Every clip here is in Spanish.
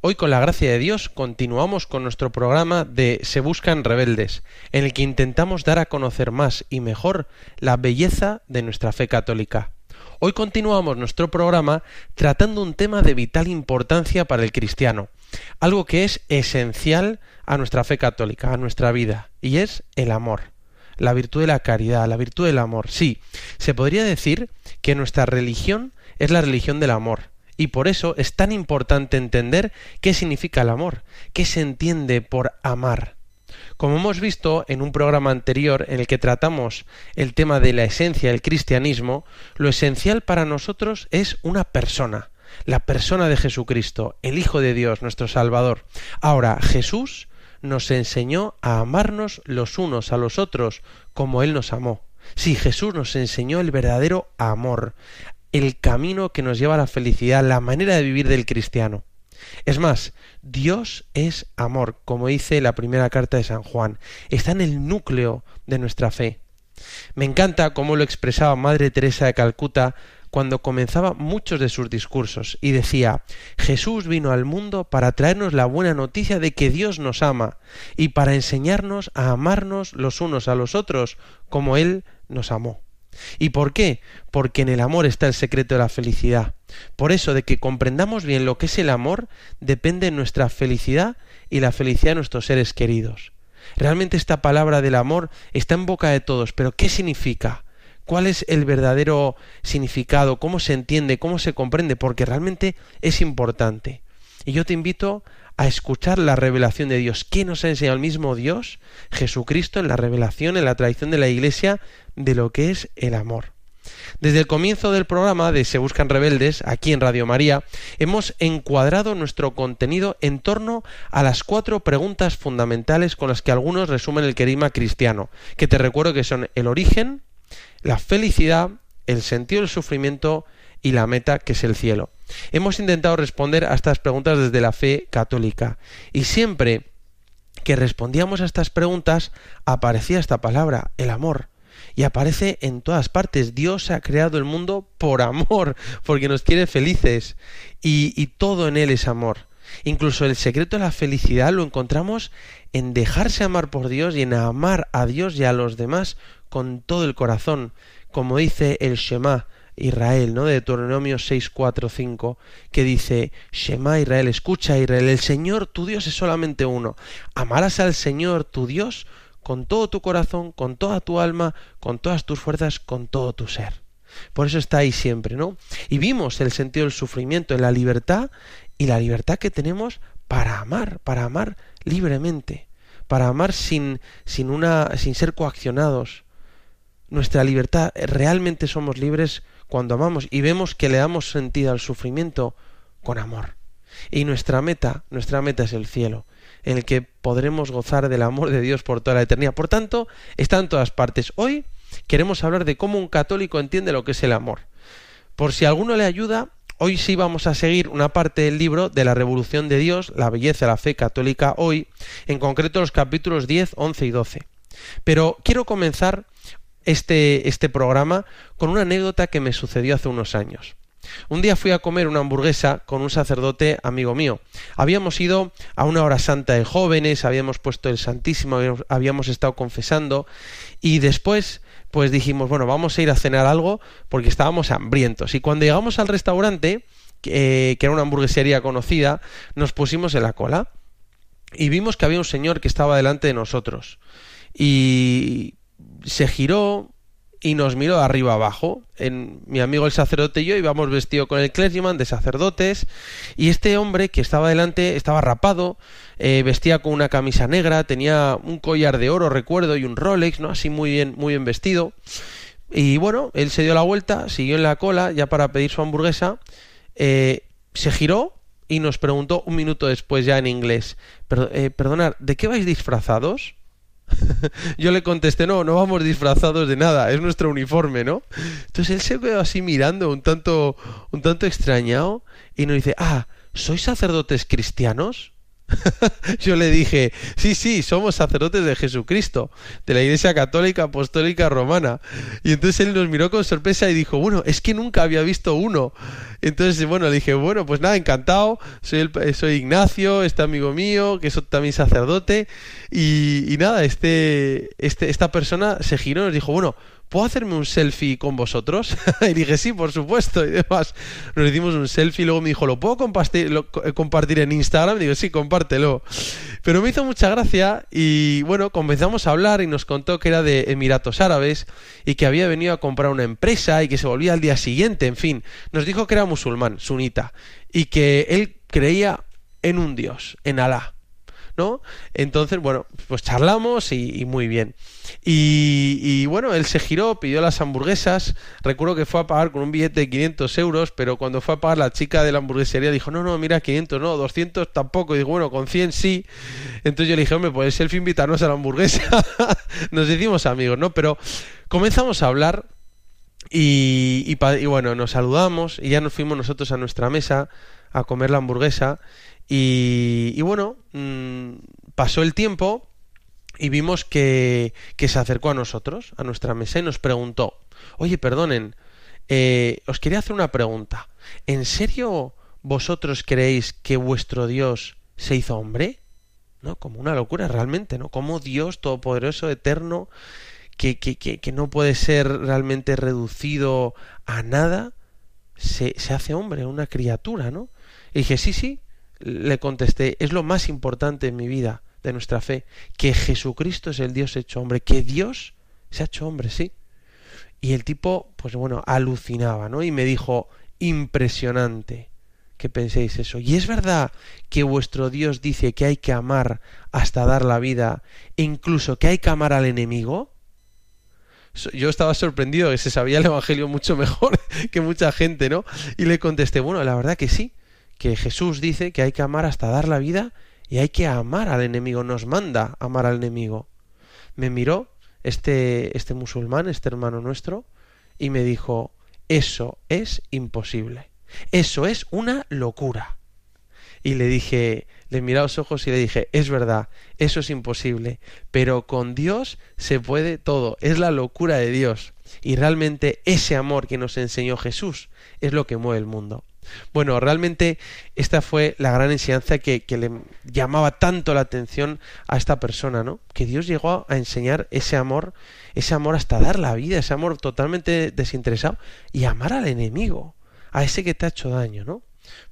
Hoy con la gracia de Dios continuamos con nuestro programa de Se Buscan Rebeldes, en el que intentamos dar a conocer más y mejor la belleza de nuestra fe católica. Hoy continuamos nuestro programa tratando un tema de vital importancia para el cristiano, algo que es esencial a nuestra fe católica, a nuestra vida, y es el amor la virtud de la caridad, la virtud del amor. Sí, se podría decir que nuestra religión es la religión del amor. Y por eso es tan importante entender qué significa el amor, qué se entiende por amar. Como hemos visto en un programa anterior en el que tratamos el tema de la esencia del cristianismo, lo esencial para nosotros es una persona, la persona de Jesucristo, el Hijo de Dios, nuestro Salvador. Ahora, Jesús nos enseñó a amarnos los unos a los otros como Él nos amó. Sí, Jesús nos enseñó el verdadero amor, el camino que nos lleva a la felicidad, la manera de vivir del cristiano. Es más, Dios es amor, como dice la primera carta de San Juan. Está en el núcleo de nuestra fe. Me encanta cómo lo expresaba Madre Teresa de Calcuta cuando comenzaba muchos de sus discursos y decía Jesús vino al mundo para traernos la buena noticia de que Dios nos ama y para enseñarnos a amarnos los unos a los otros como Él nos amó. ¿Y por qué? Porque en el amor está el secreto de la felicidad. Por eso, de que comprendamos bien lo que es el amor, depende nuestra felicidad y la felicidad de nuestros seres queridos. Realmente esta palabra del amor está en boca de todos, pero ¿qué significa? ¿Cuál es el verdadero significado? ¿Cómo se entiende? ¿Cómo se comprende? Porque realmente es importante. Y yo te invito a escuchar la revelación de Dios. ¿Qué nos ha enseñado el mismo Dios, Jesucristo, en la revelación, en la tradición de la Iglesia, de lo que es el amor? Desde el comienzo del programa de Se Buscan Rebeldes, aquí en Radio María, hemos encuadrado nuestro contenido en torno a las cuatro preguntas fundamentales con las que algunos resumen el querigma cristiano, que te recuerdo que son el origen, la felicidad, el sentido del sufrimiento y la meta que es el cielo. Hemos intentado responder a estas preguntas desde la fe católica y siempre que respondíamos a estas preguntas aparecía esta palabra, el amor. Y aparece en todas partes. Dios ha creado el mundo por amor, porque nos quiere felices. Y, y todo en Él es amor. Incluso el secreto de la felicidad lo encontramos en dejarse amar por Dios y en amar a Dios y a los demás con todo el corazón, como dice el Shema Israel, ¿no? De Deuteronomio 6, 4, 5, que dice, Shema Israel, escucha Israel, el Señor tu Dios es solamente uno. Amarás al Señor tu Dios con todo tu corazón, con toda tu alma, con todas tus fuerzas, con todo tu ser. Por eso está ahí siempre, ¿no? Y vimos el sentido del sufrimiento en la libertad y la libertad que tenemos para amar, para amar libremente, para amar sin, sin, una, sin ser coaccionados, nuestra libertad, realmente somos libres cuando amamos y vemos que le damos sentido al sufrimiento con amor. Y nuestra meta, nuestra meta es el cielo, en el que podremos gozar del amor de Dios por toda la eternidad. Por tanto, está en todas partes. Hoy queremos hablar de cómo un católico entiende lo que es el amor. Por si alguno le ayuda, hoy sí vamos a seguir una parte del libro de la Revolución de Dios, la belleza la fe católica hoy, en concreto los capítulos 10, 11 y 12. Pero quiero comenzar este, este programa con una anécdota que me sucedió hace unos años. Un día fui a comer una hamburguesa con un sacerdote amigo mío. Habíamos ido a una hora santa de jóvenes, habíamos puesto el Santísimo, habíamos estado confesando y después pues dijimos, bueno, vamos a ir a cenar algo porque estábamos hambrientos. Y cuando llegamos al restaurante, que era una hamburguesería conocida, nos pusimos en la cola y vimos que había un señor que estaba delante de nosotros. Y se giró y nos miró arriba abajo. En, mi amigo el sacerdote y yo íbamos vestidos con el clergyman de sacerdotes y este hombre que estaba delante estaba rapado, eh, vestía con una camisa negra, tenía un collar de oro, recuerdo, y un Rolex, ¿no? Así muy bien, muy bien vestido. Y bueno, él se dio la vuelta, siguió en la cola ya para pedir su hamburguesa, eh, se giró y nos preguntó un minuto después ya en inglés, eh, perdonad, ¿de qué vais disfrazados? Yo le contesté, no, no vamos disfrazados de nada, es nuestro uniforme, ¿no? Entonces él se quedó así mirando, un tanto, un tanto extrañado, y nos dice, ah, ¿sois sacerdotes cristianos? Yo le dije, sí, sí, somos sacerdotes de Jesucristo, de la Iglesia Católica Apostólica Romana. Y entonces él nos miró con sorpresa y dijo, bueno, es que nunca había visto uno. Entonces, bueno, le dije, bueno, pues nada, encantado, soy, el, soy Ignacio, este amigo mío, que es también sacerdote. Y, nada, este, este, esta persona se giró y nos dijo, bueno, ¿puedo hacerme un selfie con vosotros? y dije, sí, por supuesto. Y demás, nos hicimos un selfie. Y luego me dijo, ¿lo puedo compartir, eh, compartir en Instagram? Y digo, sí, compártelo. Pero me hizo mucha gracia y bueno, comenzamos a hablar y nos contó que era de Emiratos Árabes y que había venido a comprar una empresa y que se volvía al día siguiente. En fin, nos dijo que era musulmán, sunita, y que él creía en un Dios, en Alá. ¿No? Entonces, bueno, pues charlamos y, muy bien. Y, bueno, él se giró, pidió las hamburguesas. Recuerdo que fue a pagar con un billete de 500 euros, pero cuando fue a pagar la chica de la hamburguesería dijo, no, no, mira, 500 no, 200 tampoco. Y digo, bueno, con 100 sí. Entonces yo le dije, hombre, pues el fin invitarnos a la hamburguesa. Nos hicimos amigos, ¿no? Pero comenzamos a hablar y, y, bueno, nos saludamos y ya nos fuimos nosotros a nuestra mesa a comer la hamburguesa y, bueno, mm, pasó el tiempo y vimos que, se acercó a nosotros, a nuestra mesa, y nos preguntó, oye, perdonen, eh, os quería hacer una pregunta. ¿En serio vosotros creéis que vuestro Dios se hizo hombre? ¿No? Como una locura realmente, ¿no? Como Dios todopoderoso, eterno, que, que, que, que no puede ser realmente reducido a nada, se, se hace hombre, una criatura, ¿no? Y dije, sí, sí, le contesté, es lo más importante en mi vida, de nuestra fe, que Jesucristo es el Dios hecho hombre, que Dios se ha hecho hombre, sí. Y el tipo, pues bueno, alucinaba, ¿no? Y me dijo, impresionante que penséis eso. Y es verdad que vuestro Dios dice que hay que amar hasta dar la vida, e incluso que hay que amar al enemigo. Yo estaba sorprendido que se sabía el Evangelio mucho mejor que mucha gente, ¿no? Y le contesté, bueno, la verdad que sí, que Jesús dice que hay que amar hasta dar la vida y hay que amar al enemigo, nos manda amar al enemigo. Me miró este, este musulmán, este hermano nuestro, y me dijo, eso es imposible, eso es una locura. Y le dije, le miré a los ojos y le dije, es verdad, eso es imposible, pero con Dios se puede todo, es la locura de Dios. Y realmente ese amor que nos enseñó Jesús es lo que mueve el mundo. Bueno, realmente esta fue la gran enseñanza que, le llamaba tanto la atención a esta persona, ¿no? Que Dios llegó a enseñar ese amor, ese amor hasta dar la vida, ese amor totalmente desinteresado y amar al enemigo, a ese que te ha hecho daño, ¿no?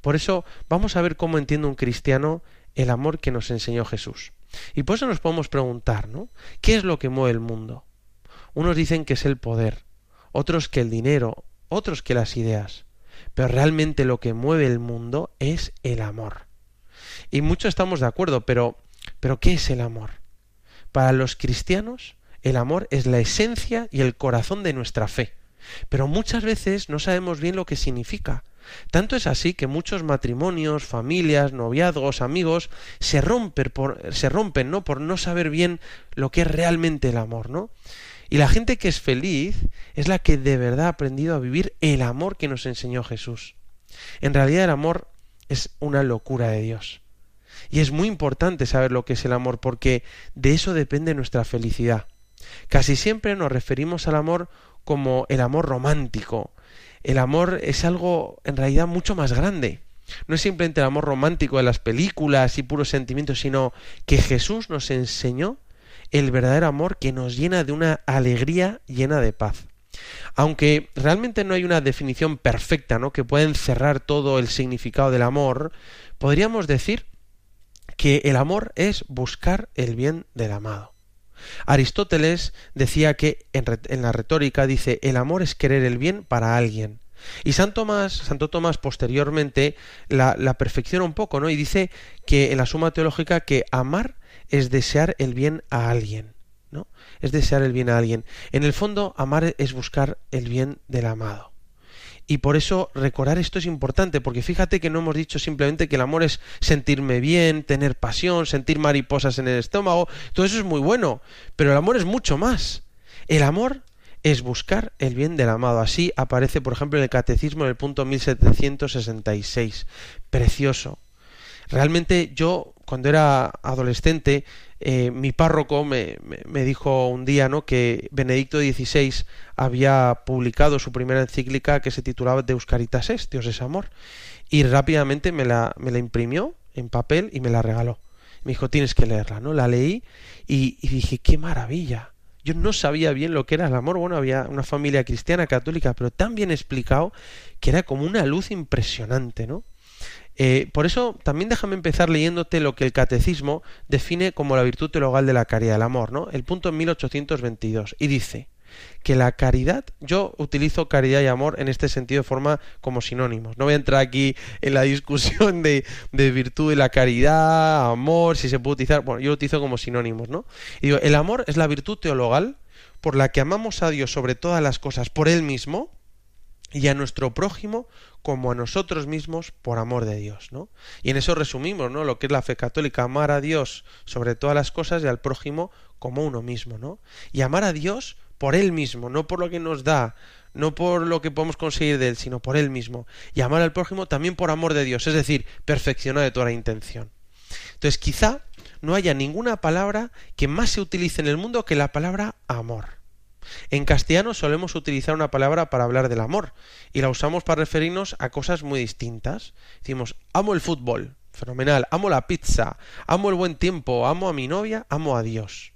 Por eso vamos a ver cómo entiende un cristiano el amor que nos enseñó Jesús. Y por eso nos podemos preguntar, ¿no? ¿Qué es lo que mueve el mundo? Unos dicen que es el poder, otros que el dinero, otros que las ideas pero realmente lo que mueve el mundo es el amor. Y muchos estamos de acuerdo, pero pero ¿qué es el amor? Para los cristianos, el amor es la esencia y el corazón de nuestra fe. Pero muchas veces no sabemos bien lo que significa. Tanto es así que muchos matrimonios, familias, noviazgos, amigos se rompen por, se rompen, ¿no? por no saber bien lo que es realmente el amor, ¿no? Y la gente que es feliz es la que de verdad ha aprendido a vivir el amor que nos enseñó Jesús. En realidad el amor es una locura de Dios. Y es muy importante saber lo que es el amor porque de eso depende nuestra felicidad. Casi siempre nos referimos al amor como el amor romántico. El amor es algo en realidad mucho más grande. No es simplemente el amor romántico de las películas y puros sentimientos, sino que Jesús nos enseñó el verdadero amor que nos llena de una alegría llena de paz. Aunque realmente no hay una definición perfecta, ¿no? que pueda encerrar todo el significado del amor, podríamos decir que el amor es buscar el bien del amado. Aristóteles decía que en, la retórica dice el amor es querer el bien para alguien. Y Santo Tomás, Santo Tomás posteriormente la, la perfecciona un poco, ¿no? Y dice que en la suma teológica que amar es desear el bien a alguien, ¿no? Es desear el bien a alguien. En el fondo, amar es buscar el bien del amado. Y por eso recordar esto es importante, porque fíjate que no hemos dicho simplemente que el amor es sentirme bien, tener pasión, sentir mariposas en el estómago, todo eso es muy bueno, pero el amor es mucho más. El amor es buscar el bien del amado. Así aparece, por ejemplo, en el Catecismo en el punto 1766. Precioso. Realmente yo, cuando era adolescente, eh, mi párroco me, dijo un día ¿no? que Benedicto XVI había publicado su primera encíclica que se titulaba Deus Caritas Est, Dios es Amor, y rápidamente me la, me la imprimió en papel y me la regaló. Me dijo, tienes que leerla, ¿no? La leí y, y dije, qué maravilla. Yo no sabía bien lo que era el amor. Bueno, había una familia cristiana católica, pero tan bien explicado que era como una luz impresionante, ¿no? Eh, por eso también déjame empezar leyéndote lo que el catecismo define como la virtud teologal de la caridad del amor, ¿no? El punto en 1822 y dice que la caridad, yo utilizo caridad y amor en este sentido de forma como sinónimos. No voy a entrar aquí en la discusión de, de virtud de la caridad, amor, si se puede utilizar. Bueno, yo lo utilizo como sinónimos, ¿no? Y digo, el amor es la virtud teologal por la que amamos a Dios sobre todas las cosas por Él mismo y a nuestro prójimo como a nosotros mismos por amor de Dios, ¿no? Y en eso resumimos, ¿no? Lo que es la fe católica, amar a Dios sobre todas las cosas y al prójimo como uno mismo, ¿no? Y amar a Dios por Él mismo, no por lo que nos da, no por lo que podemos conseguir de Él, sino por Él mismo. Y amar al prójimo también por amor de Dios, es decir, perfeccionar de toda la intención. Entonces, quizá no haya ninguna palabra que más se utilice en el mundo que la palabra amor. En castellano solemos utilizar una palabra para hablar del amor y la usamos para referirnos a cosas muy distintas. Decimos, amo el fútbol, fenomenal, amo la pizza, amo el buen tiempo, amo a mi novia, amo a Dios.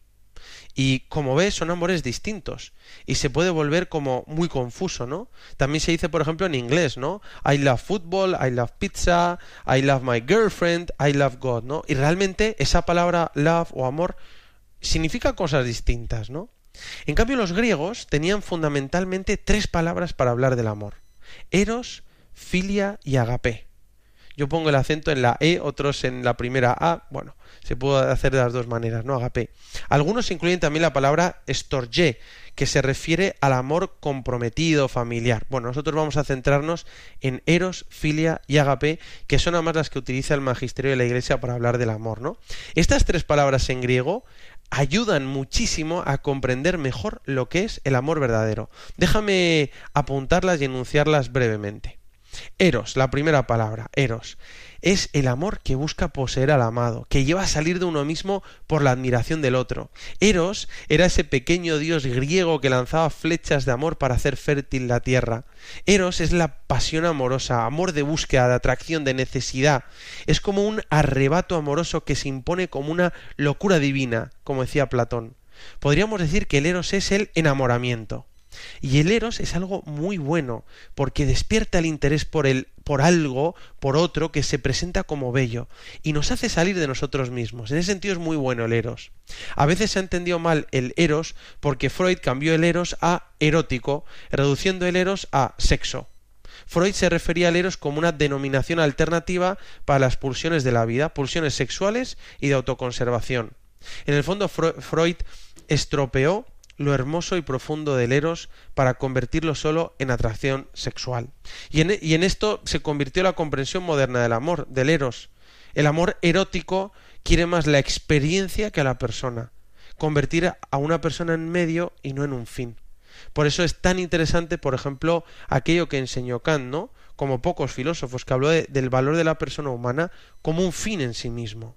Y como ves, son amores distintos. Y se puede volver como muy confuso, ¿no? También se dice, por ejemplo, en inglés, ¿no? I love football, I love pizza, I love my girlfriend, I love God, ¿no? Y realmente esa palabra love o amor significa cosas distintas, ¿no? En cambio, los griegos tenían fundamentalmente tres palabras para hablar del amor. Eros, filia y agape. Yo pongo el acento en la E, otros en la primera A. Bueno, se puede hacer de las dos maneras, ¿no? Agape. Algunos incluyen también la palabra estorge, que se refiere al amor comprometido, familiar. Bueno, nosotros vamos a centrarnos en eros, filia y agape, que son además las que utiliza el magisterio de la Iglesia para hablar del amor, ¿no? Estas tres palabras en griego ayudan muchísimo a comprender mejor lo que es el amor verdadero. Déjame apuntarlas y enunciarlas brevemente. Eros, la primera palabra, eros, es el amor que busca poseer al amado, que lleva a salir de uno mismo por la admiración del otro. Eros era ese pequeño dios griego que lanzaba flechas de amor para hacer fértil la tierra. Eros es la pasión amorosa, amor de búsqueda, de atracción, de necesidad. Es como un arrebato amoroso que se impone como una locura divina, como decía Platón. Podríamos decir que el Eros es el enamoramiento. Y el eros es algo muy bueno, porque despierta el interés por el por algo, por otro que se presenta como bello y nos hace salir de nosotros mismos. En ese sentido es muy bueno el eros. A veces se ha entendido mal el eros porque Freud cambió el eros a erótico, reduciendo el eros a sexo. Freud se refería al eros como una denominación alternativa para las pulsiones de la vida, pulsiones sexuales y de autoconservación. En el fondo Freud estropeó lo hermoso y profundo del eros para convertirlo solo en atracción sexual. Y en, y en esto se convirtió la comprensión moderna del amor, del eros. El amor erótico quiere más la experiencia que a la persona, convertir a una persona en medio y no en un fin. Por eso es tan interesante, por ejemplo, aquello que enseñó Kant, ¿no? Como pocos filósofos, que habló del valor de la persona humana como un fin en sí mismo.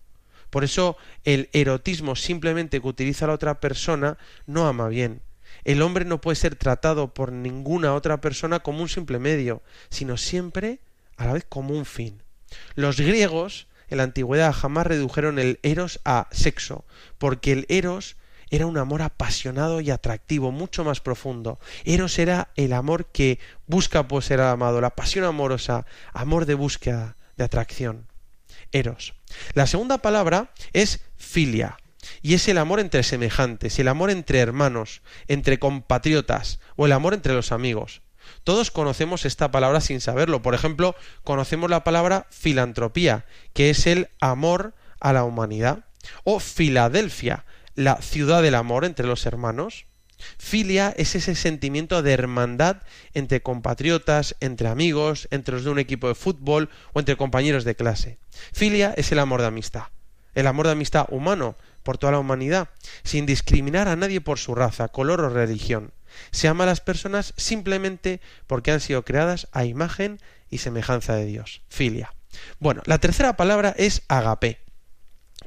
Por eso el erotismo simplemente que utiliza la otra persona no ama bien. El hombre no puede ser tratado por ninguna otra persona como un simple medio, sino siempre a la vez como un fin. Los griegos en la antigüedad jamás redujeron el eros a sexo, porque el eros era un amor apasionado y atractivo, mucho más profundo. Eros era el amor que busca poseer al amado, la pasión amorosa, amor de búsqueda, de atracción eros. La segunda palabra es filia, y es el amor entre semejantes, el amor entre hermanos, entre compatriotas, o el amor entre los amigos. Todos conocemos esta palabra sin saberlo. Por ejemplo, conocemos la palabra filantropía, que es el amor a la humanidad, o Filadelfia, la ciudad del amor entre los hermanos. Filia es ese sentimiento de hermandad entre compatriotas, entre amigos, entre los de un equipo de fútbol o entre compañeros de clase. Filia es el amor de amistad, el amor de amistad humano por toda la humanidad, sin discriminar a nadie por su raza, color o religión. Se ama a las personas simplemente porque han sido creadas a imagen y semejanza de Dios. Filia. Bueno, la tercera palabra es agape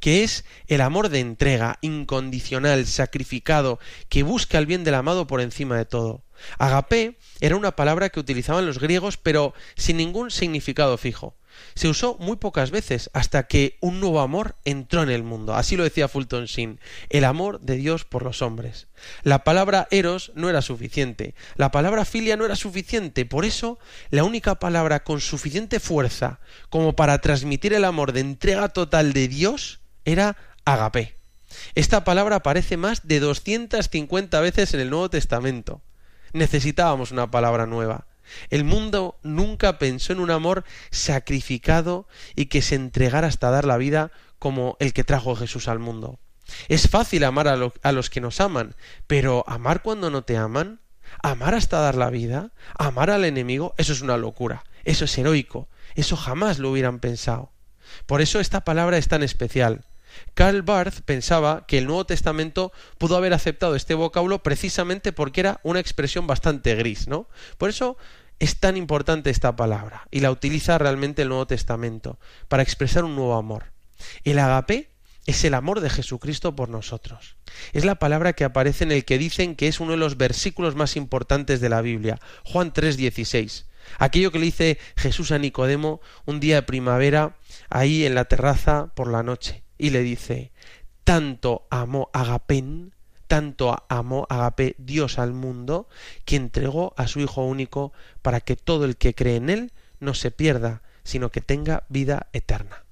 que es el amor de entrega, incondicional, sacrificado, que busca el bien del amado por encima de todo. Agape era una palabra que utilizaban los griegos, pero sin ningún significado fijo. Se usó muy pocas veces hasta que un nuevo amor entró en el mundo. Así lo decía Fulton Sheen, el amor de Dios por los hombres. La palabra eros no era suficiente, la palabra filia no era suficiente, por eso la única palabra con suficiente fuerza como para transmitir el amor de entrega total de Dios era agape. Esta palabra aparece más de 250 veces en el Nuevo Testamento. Necesitábamos una palabra nueva. El mundo nunca pensó en un amor sacrificado y que se entregara hasta dar la vida como el que trajo Jesús al mundo. Es fácil amar a, a, los que nos aman, pero amar cuando no te aman, amar hasta dar la vida, amar al enemigo, eso es una locura, eso es heroico, eso jamás lo hubieran pensado. Por eso esta palabra es tan especial. Karl Barth pensaba que el Nuevo Testamento pudo haber aceptado este vocablo precisamente porque era una expresión bastante gris, ¿no? Por eso es tan importante esta palabra y la utiliza realmente el Nuevo Testamento para expresar un nuevo amor. El agape es el amor de Jesucristo por nosotros. Es la palabra que aparece en el que dicen que es uno de los versículos más importantes de la Biblia, Juan 3:16. Aquello que le dice Jesús a Nicodemo un día de primavera ahí en la terraza por la noche y le dice, tanto amó Agapén, tanto amó Agapé Dios al mundo, que entregó a su Hijo único para que todo el que cree en él no se pierda, sino que tenga vida eterna.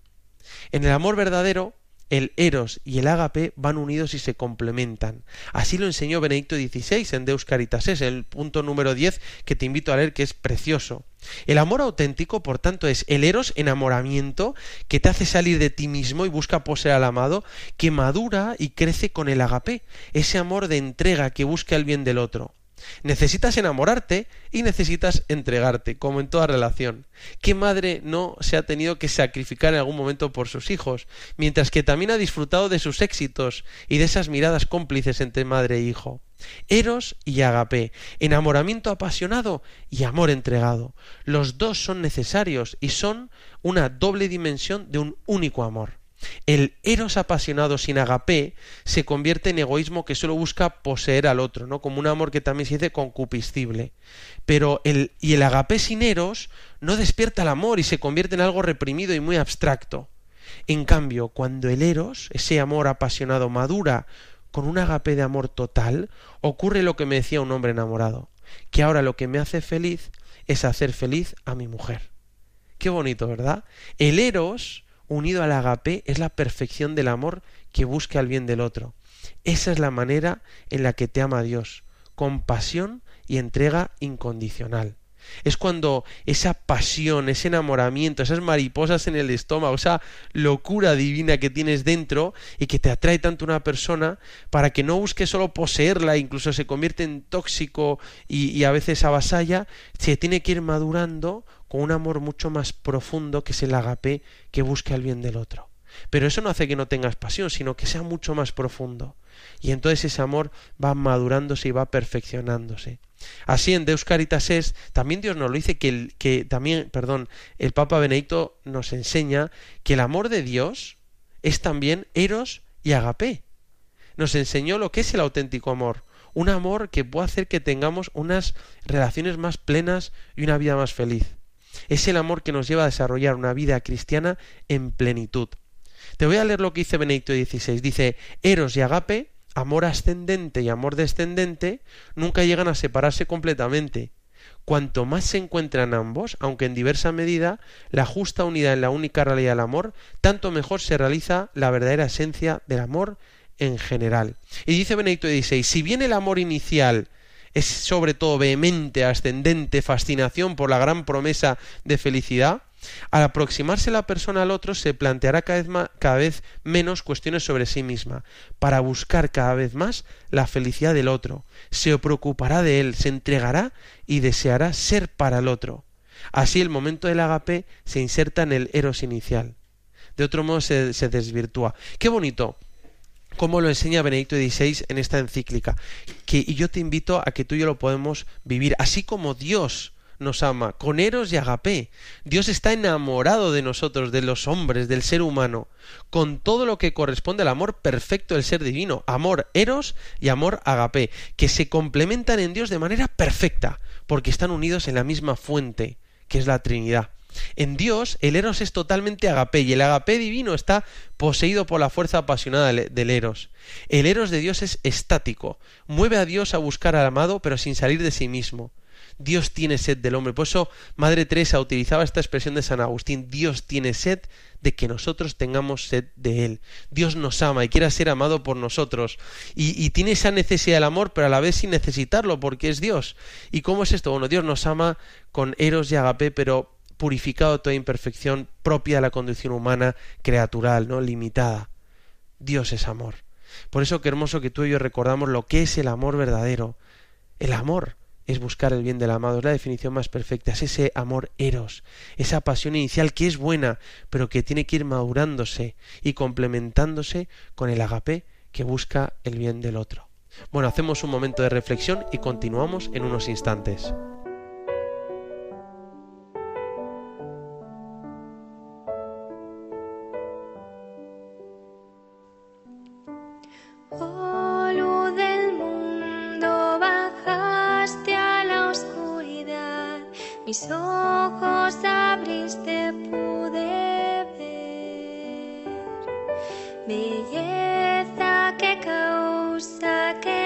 En el amor verdadero el eros y el ágape van unidos y se complementan. Así lo enseñó Benedicto XVI en Deus Caritas es el punto número 10 que te invito a leer que es precioso. El amor auténtico, por tanto, es el eros enamoramiento que te hace salir de ti mismo y busca poseer al amado, que madura y crece con el agape, ese amor de entrega que busca el bien del otro. Necesitas enamorarte y necesitas entregarte, como en toda relación. ¿Qué madre no se ha tenido que sacrificar en algún momento por sus hijos, mientras que también ha disfrutado de sus éxitos y de esas miradas cómplices entre madre e hijo? Eros y agape, enamoramiento apasionado y amor entregado. Los dos son necesarios y son una doble dimensión de un único amor. El eros apasionado sin agape se convierte en egoísmo que solo busca poseer al otro, ¿no? Como un amor que también se dice concupiscible. Pero el, y el agape sin eros no despierta el amor y se convierte en algo reprimido y muy abstracto. En cambio, cuando el eros, ese amor apasionado, madura con un agape de amor total, ocurre lo que me decía un hombre enamorado, que ahora lo que me hace feliz es hacer feliz a mi mujer. Qué bonito, ¿verdad? El eros unido al agape es la perfección del amor que busca el bien del otro. Esa es la manera en la que te ama Dios, con pasión y entrega incondicional. Es cuando esa pasión, ese enamoramiento, esas mariposas en el estómago, esa locura divina que tienes dentro y que te atrae tanto una persona para que no busques solo poseerla, incluso se convierte en tóxico y, y a veces avasalla, se tiene que ir madurando con un amor mucho más profundo que es el agape que busca el bien del otro. Pero eso no hace que no tengas pasión, sino que sea mucho más profundo. Y entonces ese amor va madurándose y va perfeccionándose. Así en Deus Caritas es, también Dios nos lo dice que, el, que también, perdón, el Papa Benedicto nos enseña que el amor de Dios es también eros y agape. Nos enseñó lo que es el auténtico amor, un amor que puede hacer que tengamos unas relaciones más plenas y una vida más feliz. Es el amor que nos lleva a desarrollar una vida cristiana en plenitud. Te voy a leer lo que dice Benedicto XVI. Dice, Eros y Agape, amor ascendente y amor descendente, nunca llegan a separarse completamente. Cuanto más se encuentran ambos, aunque en diversa medida, la justa unidad en la única realidad del amor, tanto mejor se realiza la verdadera esencia del amor en general. Y dice Benedicto XVI, si bien el amor inicial es sobre todo vehemente, ascendente, fascinación por la gran promesa de felicidad, Al aproximarse la persona al otro se planteará cada vez, cada vez menos cuestiones sobre sí misma, para buscar cada vez más la felicidad del otro, se preocupará de él, se entregará y deseará ser para el otro. Así el momento del agape se inserta en el eros inicial. De otro modo se, se desvirtúa. Qué bonito como lo enseña Benedicto XVI en esta encíclica. Que, y yo te invito a que tú y yo lo podemos vivir, así como Dios nos ama, con eros y agape. Dios está enamorado de nosotros, de los hombres, del ser humano, con todo lo que corresponde al amor perfecto del ser divino, amor eros y amor agape, que se complementan en Dios de manera perfecta, porque están unidos en la misma fuente, que es la Trinidad. En Dios el eros es totalmente agape y el agape divino está poseído por la fuerza apasionada del eros. El eros de Dios es estático, mueve a Dios a buscar al amado pero sin salir de sí mismo. Dios tiene sed del hombre. Por eso Madre Teresa utilizaba esta expresión de San Agustín, Dios tiene sed de que nosotros tengamos sed de Él. Dios nos ama y quiere ser amado por nosotros. Y, y, tiene esa necesidad del amor, pero a la vez sin necesitarlo, porque es Dios. ¿Y cómo es esto? Bueno, Dios nos ama con eros y agape, pero purificado toda imperfección propia de la condición humana, creatural, ¿no? limitada. Dios es amor. Por eso qué hermoso que tú y yo recordamos lo que es el amor verdadero. El amor es buscar el bien del amado, es la definición más perfecta, es ese amor eros, esa pasión inicial que es buena, pero que tiene que ir madurándose y complementándose con el agape que busca el bien del otro. Bueno, hacemos un momento de reflexión y continuamos en unos instantes. Mis ojos abriste pude ver belleza que causa que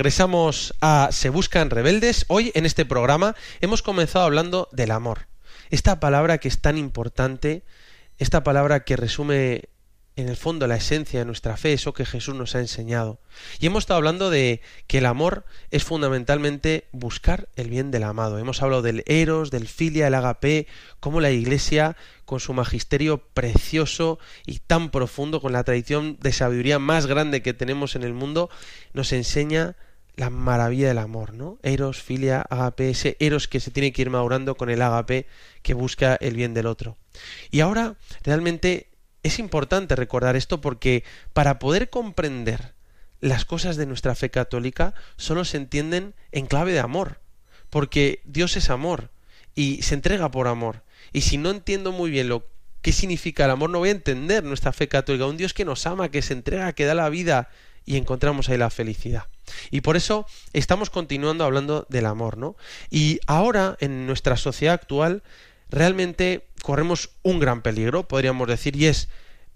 regresamos a Se Buscan Rebeldes. Hoy en este programa hemos comenzado hablando del amor. Esta palabra que es tan importante, esta palabra que resume en el fondo la esencia de nuestra fe, eso que Jesús nos ha enseñado. Y hemos estado hablando de que el amor es fundamentalmente buscar el bien del amado. Hemos hablado del eros, del filia, el agape, cómo la Iglesia, con su magisterio precioso y tan profundo, con la tradición de sabiduría más grande que tenemos en el mundo, nos enseña la maravilla del amor, ¿no? Eros, filia, agape, ese eros que se tiene que ir madurando con el agape que busca el bien del otro. Y ahora, realmente es importante recordar esto porque para poder comprender las cosas de nuestra fe católica solo se entienden en clave de amor, porque Dios es amor y se entrega por amor. Y si no entiendo muy bien lo qué significa el amor, no voy a entender nuestra fe católica, un Dios que nos ama, que se entrega, que da la vida y encontramos ahí la felicidad. Y por eso estamos continuando hablando del amor, ¿no? Y ahora en nuestra sociedad actual realmente corremos un gran peligro, podríamos decir, y es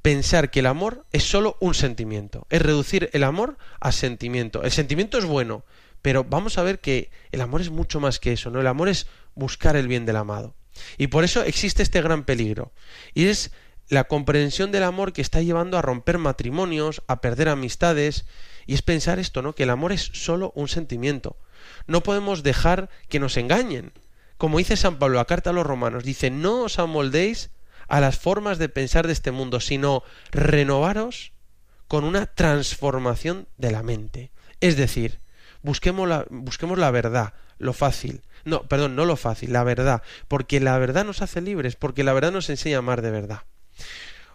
pensar que el amor es solo un sentimiento, es reducir el amor a sentimiento. El sentimiento es bueno, pero vamos a ver que el amor es mucho más que eso, ¿no? El amor es buscar el bien del amado. Y por eso existe este gran peligro, y es la comprensión del amor que está llevando a romper matrimonios, a perder amistades, y es pensar esto, ¿no? Que el amor es solo un sentimiento. No podemos dejar que nos engañen. Como dice San Pablo, la carta a los romanos, dice, no os amoldéis a las formas de pensar de este mundo, sino renovaros con una transformación de la mente. Es decir, busquemos la, busquemos la verdad, lo fácil. No, perdón, no lo fácil, la verdad. Porque la verdad nos hace libres, porque la verdad nos enseña a amar de verdad.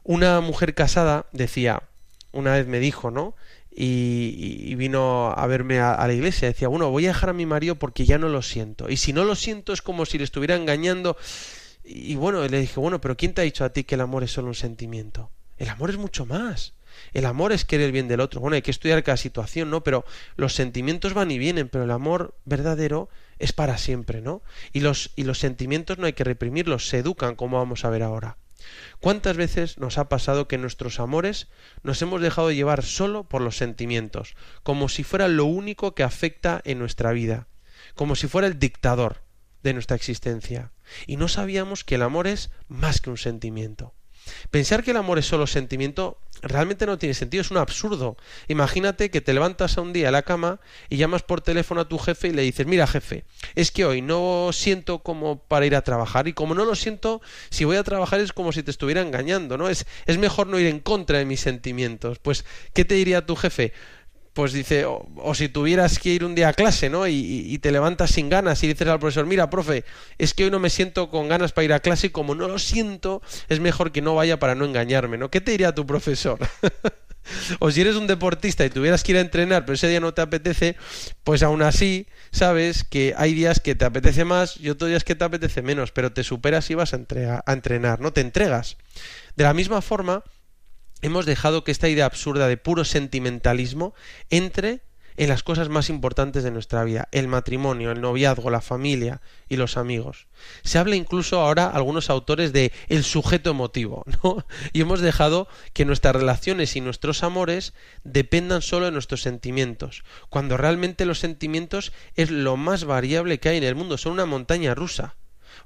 Una mujer casada decía, una vez me dijo, ¿no? Y, y vino a verme a, la iglesia. Decía, bueno, voy a dejar a mi marido porque ya no lo siento. Y si no lo siento es como si le estuviera engañando. Y bueno, le dije, bueno, pero ¿quién te ha dicho a ti que el amor es solo un sentimiento? El amor es mucho más. El amor es querer el bien del otro. Bueno, hay que estudiar cada situación, ¿no? Pero los sentimientos van y vienen, pero el amor verdadero es para siempre, ¿no? Y los, y los sentimientos no hay que reprimirlos, se educan, como vamos a ver ahora. ¿Cuántas veces nos ha pasado que nuestros amores nos hemos dejado llevar solo por los sentimientos, como si fuera lo único que afecta en nuestra vida, como si fuera el dictador de nuestra existencia? Y no sabíamos que el amor es más que un sentimiento. Pensar que el amor es solo sentimiento realmente no tiene sentido, es un absurdo. Imagínate que te levantas a un día a la cama y llamas por teléfono a tu jefe y le dices, mira jefe, es que hoy no siento como para ir a trabajar y como no lo siento, si voy a trabajar es como si te estuviera engañando, ¿no? Es, es mejor no ir en contra de mis sentimientos. Pues, ¿qué te diría tu jefe? Pues dice, o, si tuvieras que ir un día a clase, ¿no? Y, te levantas sin ganas y dices al profesor, mira, profe, es que hoy no me siento con ganas para ir a clase y como no lo siento, es mejor que no vaya para no engañarme, ¿no? ¿Qué te diría tu profesor? o si eres un deportista y tuvieras que ir a entrenar, pero ese día no te apetece, pues aún así sabes que hay días que te apetece más y otros días que te apetece menos, pero te superas y vas a, a entrenar, ¿no? Te entregas. De la misma forma, hemos dejado que esta idea absurda de puro sentimentalismo entre en las cosas más importantes de nuestra vida, el matrimonio, el noviazgo, la familia y los amigos. Se habla incluso ahora algunos autores de el sujeto emotivo, ¿no? Y hemos dejado que nuestras relaciones y nuestros amores dependan solo de nuestros sentimientos, cuando realmente los sentimientos es lo más variable que hay en el mundo, son una montaña rusa.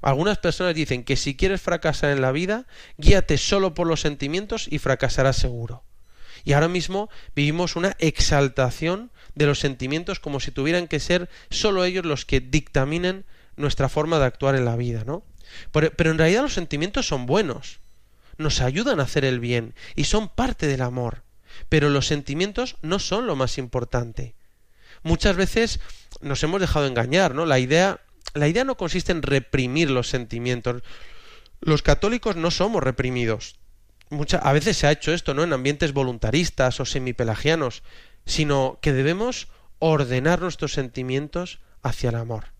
Algunas personas dicen que si quieres fracasar en la vida, guíate solo por los sentimientos y fracasarás seguro. Y ahora mismo vivimos una exaltación de los sentimientos como si tuvieran que ser solo ellos los que dictaminen nuestra forma de actuar en la vida, ¿no? Pero, pero en realidad los sentimientos son buenos, nos ayudan a hacer el bien y son parte del amor. Pero los sentimientos no son lo más importante. Muchas veces nos hemos dejado engañar, ¿no? La idea la idea no consiste en reprimir los sentimientos. Los católicos no somos reprimidos. a veces se ha hecho esto, ¿no? En ambientes voluntaristas o semipelagianos, sino que debemos ordenar nuestros sentimientos hacia el amor.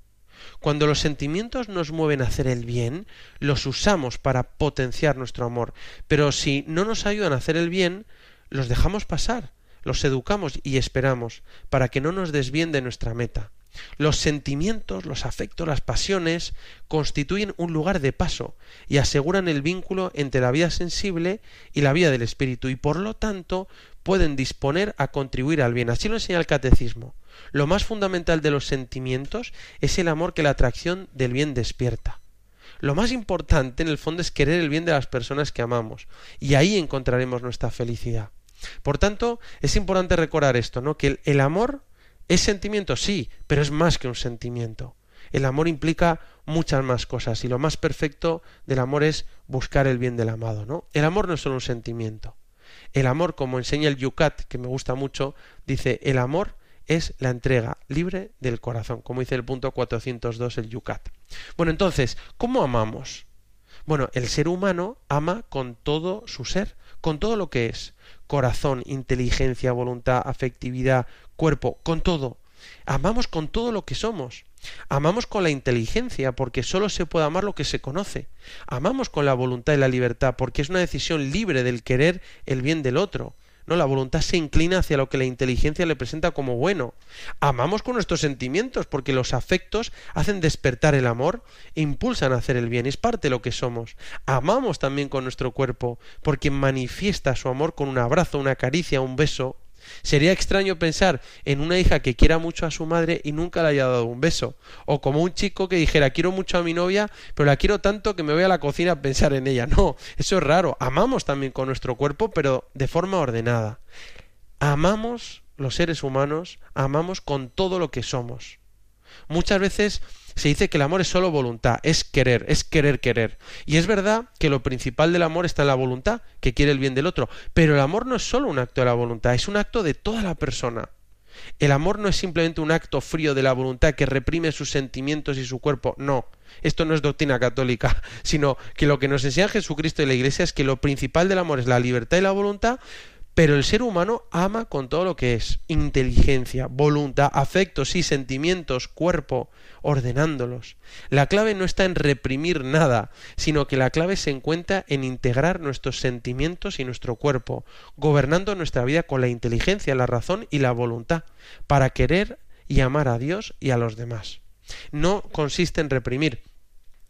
Cuando los sentimientos nos mueven a hacer el bien, los usamos para potenciar nuestro amor. Pero si no nos ayudan a hacer el bien, los dejamos pasar, los educamos y esperamos para que no nos desvíen de nuestra meta. Los sentimientos, los afectos, las pasiones constituyen un lugar de paso y aseguran el vínculo entre la vida sensible y la vida del espíritu y por lo tanto pueden disponer a contribuir al bien. Así lo enseña el catecismo. Lo más fundamental de los sentimientos es el amor que la atracción del bien despierta. Lo más importante en el fondo es querer el bien de las personas que amamos y ahí encontraremos nuestra felicidad. Por tanto, es importante recordar esto, ¿no? Que el, amor ¿Es sentimiento? Sí, pero es más que un sentimiento. El amor implica muchas más cosas y lo más perfecto del amor es buscar el bien del amado, ¿no? El amor no es solo un sentimiento. El amor, como enseña el Yucat, que me gusta mucho, dice, el amor es la entrega libre del corazón, como dice el punto 402 el Yucat. Bueno, entonces, ¿cómo amamos? Bueno, el ser humano ama con todo su ser, con todo lo que es, corazón, inteligencia, voluntad, afectividad, cuerpo, con todo. Amamos con todo lo que somos. Amamos con la inteligencia porque solo se puede amar lo que se conoce. Amamos con la voluntad y la libertad porque es una decisión libre del querer el bien del otro. No, la voluntad se inclina hacia lo que la inteligencia le presenta como bueno. Amamos con nuestros sentimientos, porque los afectos hacen despertar el amor e impulsan a hacer el bien. Es parte de lo que somos. Amamos también con nuestro cuerpo, porque manifiesta su amor con un abrazo, una caricia, un beso, Sería extraño pensar en una hija que quiera mucho a su madre y nunca le haya dado un beso. O como un chico que dijera quiero mucho a mi novia, pero la quiero tanto que me voy a la cocina a pensar en ella. No, eso es raro. Amamos también con nuestro cuerpo, pero de forma ordenada. Amamos los seres humanos, amamos con todo lo que somos. Muchas veces se dice que el amor es solo voluntad, es querer, es querer querer. Y es verdad que lo principal del amor está en la voluntad, que quiere el bien del otro. Pero el amor no es solo un acto de la voluntad, es un acto de toda la persona. El amor no es simplemente un acto frío de la voluntad que reprime sus sentimientos y su cuerpo, no. Esto no es doctrina católica, sino que lo que nos enseña Jesucristo y la Iglesia es que lo principal del amor es la libertad y la voluntad, Pero el ser humano ama con todo lo que es inteligencia, voluntad, afectos y sentimientos, cuerpo, ordenándolos. La clave no está en reprimir nada, sino que la clave se encuentra en integrar nuestros sentimientos y nuestro cuerpo, gobernando nuestra vida con la inteligencia, la razón y la voluntad, para querer y amar a Dios y a los demás. No consiste en reprimir,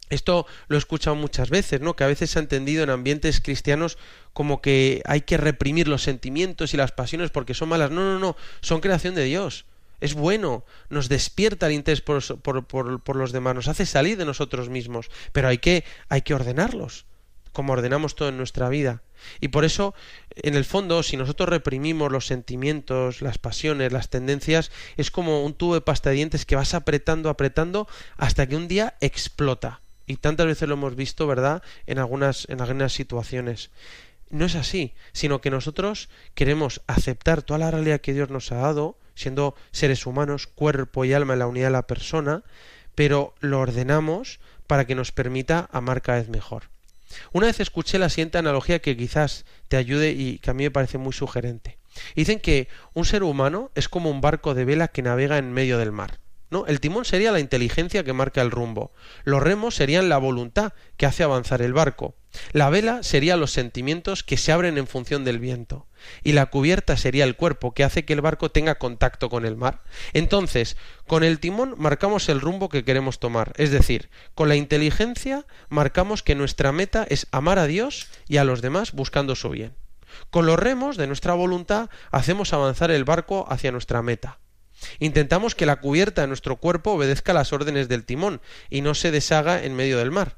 esto lo he escuchado muchas veces, ¿no? Que a veces se ha entendido en ambientes cristianos como que hay que reprimir los sentimientos y las pasiones porque son malas. No, no, no, son creación de Dios. Es bueno, nos despierta el interés por, por, por, los demás, nos hace salir de nosotros mismos, pero hay que, hay que ordenarlos, como ordenamos todo en nuestra vida. Y por eso, en el fondo, si nosotros reprimimos los sentimientos, las pasiones, las tendencias, es como un tubo de pasta de dientes que vas apretando, apretando, hasta que un día explota y tantas veces lo hemos visto, ¿verdad?, en algunas, en algunas situaciones. No es así, sino que nosotros queremos aceptar toda la realidad que Dios nos ha dado, siendo seres humanos, cuerpo y alma en la unidad de la persona, pero lo ordenamos para que nos permita amar cada vez mejor. Una vez escuché la siguiente analogía que quizás te ayude y que a mí me parece muy sugerente. Dicen que un ser humano es como un barco de vela que navega en medio del mar. El timón sería la inteligencia que marca el rumbo. Los remos serían la voluntad que hace avanzar el barco. La vela sería los sentimientos que se abren en función del viento. Y la cubierta sería el cuerpo que hace que el barco tenga contacto con el mar. Entonces, con el timón marcamos el rumbo que queremos tomar. Es decir, con la inteligencia marcamos que nuestra meta es amar a Dios y a los demás buscando su bien. Con los remos de nuestra voluntad hacemos avanzar el barco hacia nuestra meta. Intentamos que la cubierta de nuestro cuerpo obedezca las órdenes del timón y no se deshaga en medio del mar.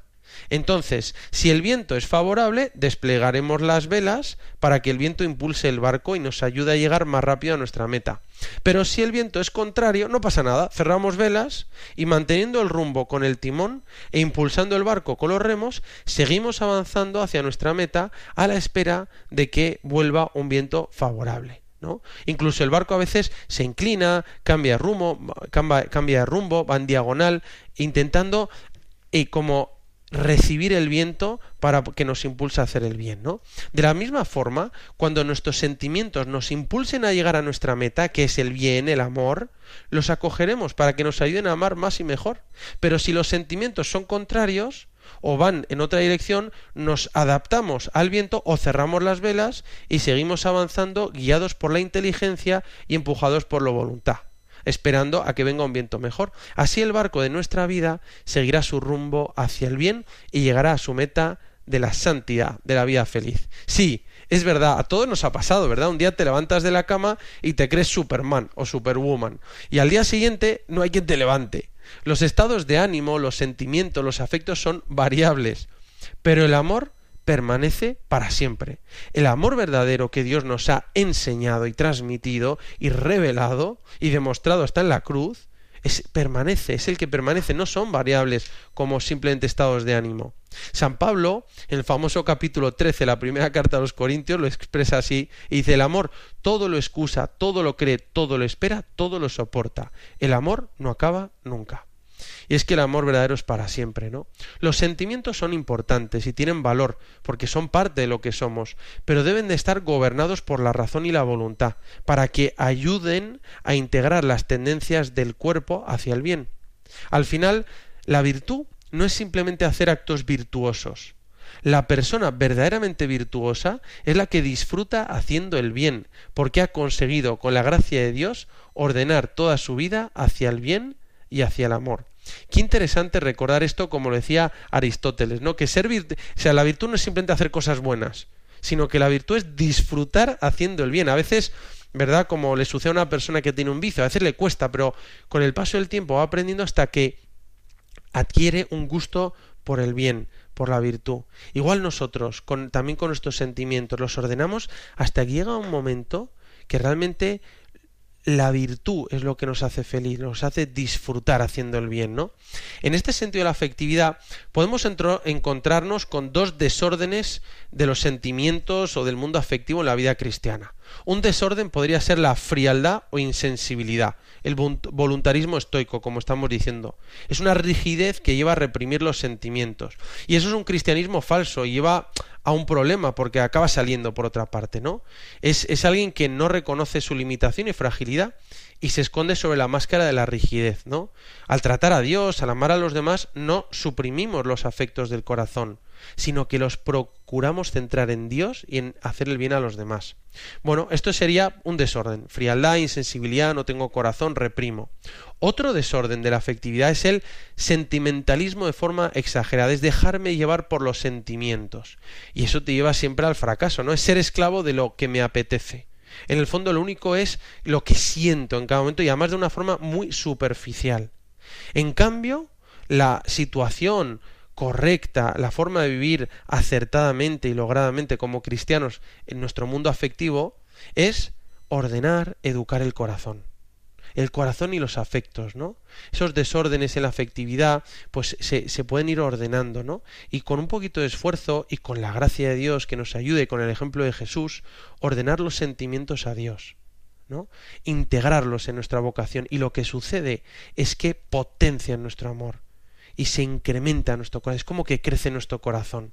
Entonces, si el viento es favorable, desplegaremos las velas para que el viento impulse el barco y nos ayude a llegar más rápido a nuestra meta. Pero si el viento es contrario, no pasa nada, cerramos velas y manteniendo el rumbo con el timón e impulsando el barco con los remos, seguimos avanzando hacia nuestra meta a la espera de que vuelva un viento favorable. Incluso el barco a veces se inclina, cambia rumbo, cambia, rumbo, va en diagonal, intentando eh, como recibir el viento para que nos impulse a hacer el bien, ¿no? De la misma forma, cuando nuestros sentimientos nos impulsen a llegar a nuestra meta, que es el bien, el amor, los acogeremos para que nos ayuden a amar más y mejor. Pero si los sentimientos son contrarios, o van en otra dirección, nos adaptamos al viento o cerramos las velas y seguimos avanzando guiados por la inteligencia y empujados por la voluntad esperando a que venga un viento mejor. Así el barco de nuestra vida seguirá su rumbo hacia el bien y llegará a su meta de la santidad, de la vida feliz. Sí, es verdad, a todos nos ha pasado, ¿verdad? Un día te levantas de la cama y te crees Superman o Superwoman y al día siguiente no hay quien te levante. Los estados de ánimo, los sentimientos, los afectos son variables, pero el amor permanece para siempre. El amor verdadero que Dios nos ha enseñado y transmitido y revelado y demostrado hasta en la cruz, es, permanece, es el que permanece, no son variables como simplemente estados de ánimo. San Pablo, en el famoso capítulo 13, la primera carta a los Corintios, lo expresa así, y dice, el amor todo lo excusa, todo lo cree, todo lo espera, todo lo soporta. El amor no acaba nunca. Y es que el amor verdadero es para siempre, ¿no? Los sentimientos son importantes y tienen valor, porque son parte de lo que somos, pero deben de estar gobernados por la razón y la voluntad, para que ayuden a integrar las tendencias del cuerpo hacia el bien. Al final, la virtud no es simplemente hacer actos virtuosos. La persona verdaderamente virtuosa es la que disfruta haciendo el bien, porque ha conseguido, con la gracia de Dios, ordenar toda su vida hacia el bien y hacia el amor. Qué interesante recordar esto como lo decía Aristóteles, ¿no? Que ser o sea, la virtud no es simplemente hacer cosas buenas, sino que la virtud es disfrutar haciendo el bien. A veces, ¿verdad? Como le sucede a una persona que tiene un vicio, a veces le cuesta, pero con el paso del tiempo va aprendiendo hasta que adquiere un gusto por el bien, por la virtud. Igual nosotros, también con nuestros sentimientos, los ordenamos hasta que llega un momento que realmente la virtud es lo que nos hace feliz, nos hace disfrutar haciendo el bien, ¿no? En este sentido de la afectividad podemos encontrarnos con dos desórdenes de los sentimientos o del mundo afectivo en la vida cristiana. Un desorden podría ser la frialdad o insensibilidad, el voluntarismo estoico, como estamos diciendo. Es una rigidez que lleva a reprimir los sentimientos. Y eso es un cristianismo falso, lleva a un problema porque acaba saliendo por otra parte, ¿no? Es, es alguien que no reconoce su limitación y fragilidad y se esconde sobre la máscara de la rigidez, ¿no? Al tratar a Dios, al amar a los demás, no suprimimos los afectos del corazón, sino que los procuramos centrar en Dios y en hacer el bien a los demás. Bueno, esto sería un desorden, frialdad, insensibilidad, no tengo corazón, reprimo. Otro desorden de la afectividad es el sentimentalismo de forma exagerada, es dejarme llevar por los sentimientos. Y eso te lleva siempre al fracaso, ¿no? Es ser esclavo de lo que me apetece. En el fondo lo único es lo que siento en cada momento y además de una forma muy superficial. En cambio, la situación correcta, la forma de vivir acertadamente y logradamente como cristianos en nuestro mundo afectivo es ordenar, educar el corazón el corazón y los afectos, ¿no? Esos desórdenes en la afectividad, pues se, se, pueden ir ordenando, ¿no? Y con un poquito de esfuerzo y con la gracia de Dios que nos ayude, con el ejemplo de Jesús, ordenar los sentimientos a Dios, ¿no? Integrarlos en nuestra vocación. Y lo que sucede es que potencian nuestro amor y se incrementa nuestro corazón, es como que crece nuestro corazón.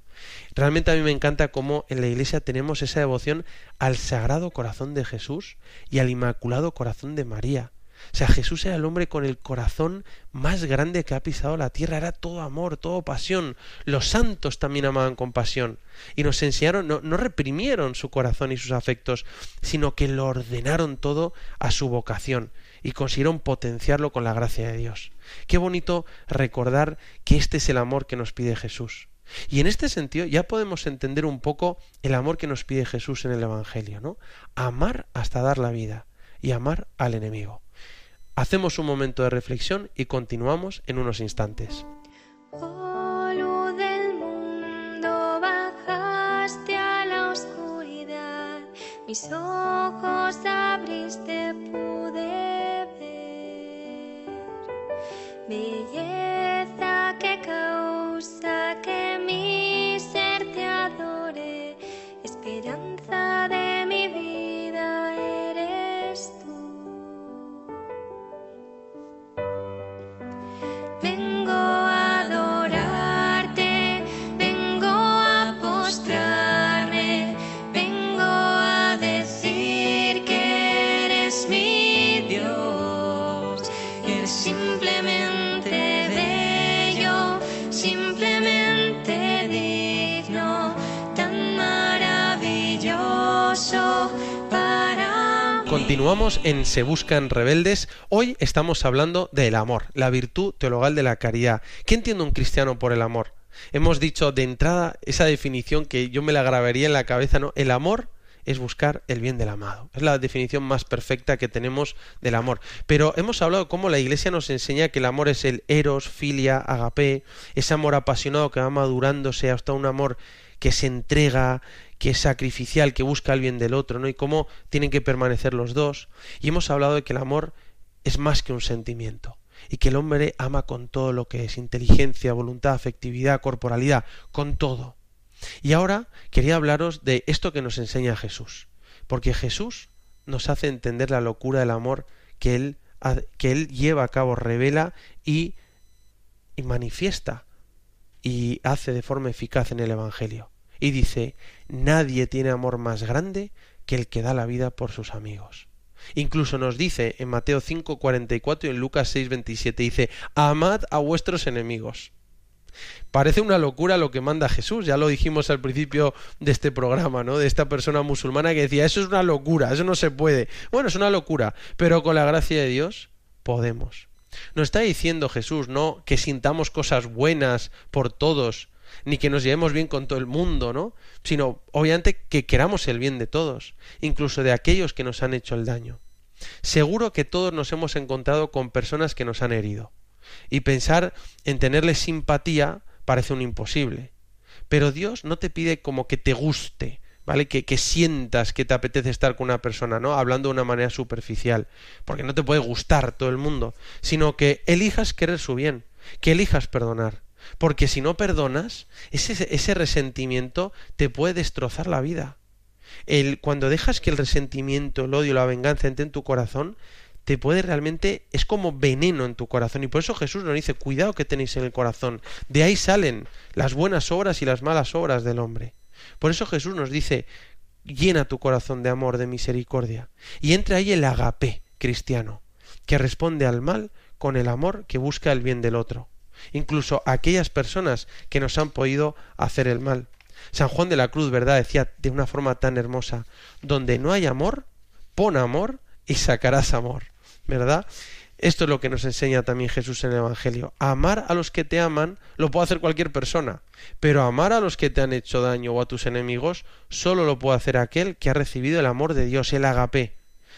Realmente a mí me encanta cómo en la iglesia tenemos esa devoción al Sagrado Corazón de Jesús y al Inmaculado Corazón de María. O sea, Jesús era el hombre con el corazón más grande que ha pisado la tierra, era todo amor, todo pasión. Los santos también amaban con pasión y nos enseñaron, no, no reprimieron su corazón y sus afectos, sino que lo ordenaron todo a su vocación y consiguieron potenciarlo con la gracia de Dios. Qué bonito recordar que este es el amor que nos pide Jesús. Y en este sentido ya podemos entender un poco el amor que nos pide Jesús en el Evangelio, ¿no? Amar hasta dar la vida y amar al enemigo. Hacemos un momento de reflexión y continuamos en unos instantes. Mis ojos abriste, pude belleza que causa que mi Continuamos en Se Buscan Rebeldes. Hoy estamos hablando del amor, la virtud teologal de la caridad. ¿Qué entiende un cristiano por el amor? Hemos dicho de entrada esa definición que yo me la grabaría en la cabeza, ¿no? El amor es buscar el bien del amado. Es la definición más perfecta que tenemos del amor. Pero hemos hablado cómo la Iglesia nos enseña que el amor es el eros, filia, agape, ese amor apasionado que va madurándose hasta un amor que se entrega, que es sacrificial, que busca el bien del otro, ¿no? Y cómo tienen que permanecer los dos. Y hemos hablado de que el amor es más que un sentimiento y que el hombre ama con todo lo que es inteligencia, voluntad, afectividad, corporalidad, con todo. Y ahora quería hablaros de esto que nos enseña Jesús, porque Jesús nos hace entender la locura del amor que él, que él lleva a cabo, revela y, y manifiesta y hace de forma eficaz en el Evangelio. Y dice, nadie tiene amor más grande que el que da la vida por sus amigos. Incluso nos dice en Mateo 5:44 y en Lucas 6:27 dice, amad a vuestros enemigos. Parece una locura lo que manda Jesús, ya lo dijimos al principio de este programa, ¿no? De esta persona musulmana que decía, eso es una locura, eso no se puede. Bueno, es una locura, pero con la gracia de Dios podemos. Nos está diciendo Jesús, no que sintamos cosas buenas por todos, ni que nos llevemos bien con todo el mundo, ¿no? Sino, obviamente, que queramos el bien de todos, incluso de aquellos que nos han hecho el daño. Seguro que todos nos hemos encontrado con personas que nos han herido y pensar en tenerles simpatía parece un imposible. Pero Dios no te pide como que te guste, ¿vale? Que, que, sientas que te apetece estar con una persona, ¿no? Hablando de una manera superficial, porque no te puede gustar todo el mundo, sino que elijas querer su bien, que elijas perdonar. Porque si no perdonas, ese, ese resentimiento te puede destrozar la vida. El, cuando dejas que el resentimiento, el odio, la venganza entre en tu corazón, te puede realmente, es como veneno en tu corazón. Y por eso Jesús nos dice, cuidado que tenéis en el corazón. De ahí salen las buenas obras y las malas obras del hombre. Por eso Jesús nos dice, llena tu corazón de amor, de misericordia. Y entra ahí el agape cristiano, que responde al mal con el amor que busca el bien del otro, incluso a aquellas personas que nos han podido hacer el mal. San Juan de la Cruz, ¿verdad? Decía de una forma tan hermosa, donde no hay amor, pon amor y sacarás amor, ¿verdad? Esto es lo que nos enseña también Jesús en el Evangelio. Amar a los que te aman lo puede hacer cualquier persona, pero amar a los que te han hecho daño o a tus enemigos solo lo puede hacer aquel que ha recibido el amor de Dios, el agape.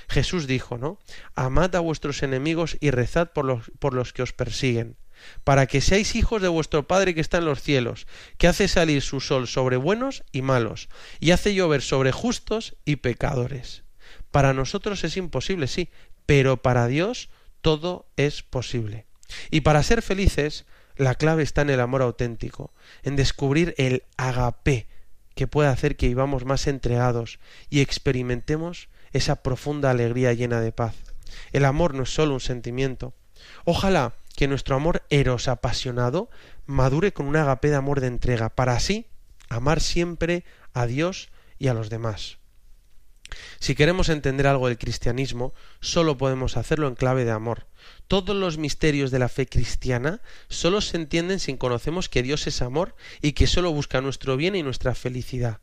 Jesús dijo, ¿no? Amad a vuestros enemigos y rezad por los, por los que os persiguen, para que seáis hijos de vuestro Padre que está en los cielos, que hace salir su sol sobre buenos y malos, y hace llover sobre justos y pecadores. Para nosotros es imposible, sí, pero para Dios todo es posible. Y para ser felices, la clave está en el amor auténtico, en descubrir el agape que puede hacer que vivamos más entregados y experimentemos esa profunda alegría llena de paz. El amor no es solo un sentimiento. Ojalá que nuestro amor eros apasionado madure con un agape de amor de entrega, para así amar siempre a Dios y a los demás. Si queremos entender algo del cristianismo, solo podemos hacerlo en clave de amor. Todos los misterios de la fe cristiana solo se entienden si conocemos que Dios es amor y que solo busca nuestro bien y nuestra felicidad.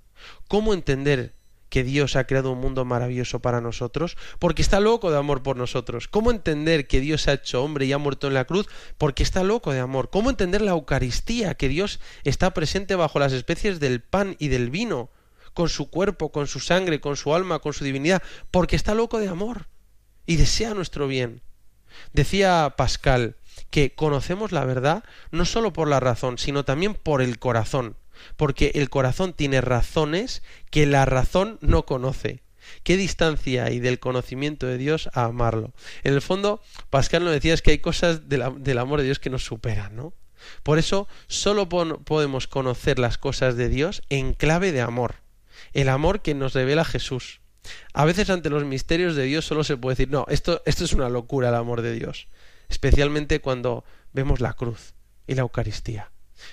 ¿Cómo entender que Dios ha creado un mundo maravilloso para nosotros? Porque está loco de amor por nosotros. ¿Cómo entender que Dios ha hecho hombre y ha muerto en la cruz? Porque está loco de amor. ¿Cómo entender la Eucaristía? Que Dios está presente bajo las especies del pan y del vino con su cuerpo, con su sangre, con su alma, con su divinidad, porque está loco de amor y desea nuestro bien. Decía Pascal que conocemos la verdad no sólo por la razón, sino también por el corazón, porque el corazón tiene razones que la razón no conoce. ¿Qué distancia hay del conocimiento de Dios a amarlo? En el fondo, Pascal nos decía es que hay cosas del amor de Dios que nos superan, ¿no? Por eso solo podemos conocer las cosas de Dios en clave de amor el amor que nos revela Jesús. A veces ante los misterios de Dios solo se puede decir, no, esto, esto es una locura el amor de Dios, especialmente cuando vemos la cruz y la Eucaristía.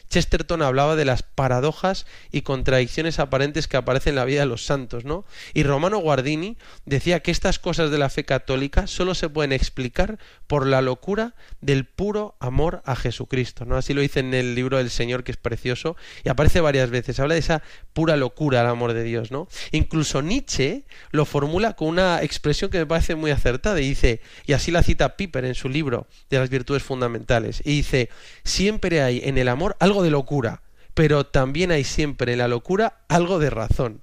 Chesterton hablaba de las paradojas y contradicciones aparentes que aparecen en la vida de los santos, ¿no? Y Romano Guardini decía que estas cosas de la fe católica solo se pueden explicar por la locura del puro amor a Jesucristo, ¿no? Así lo dice en el libro del Señor, que es precioso, y aparece varias veces. Habla de esa pura locura al amor de Dios, ¿no? Incluso Nietzsche lo formula con una expresión que me parece muy acertada y dice, y así la cita Piper en su libro de las virtudes fundamentales, y dice, siempre hay en el amor algo de locura, pero también hay siempre en la locura algo de razón.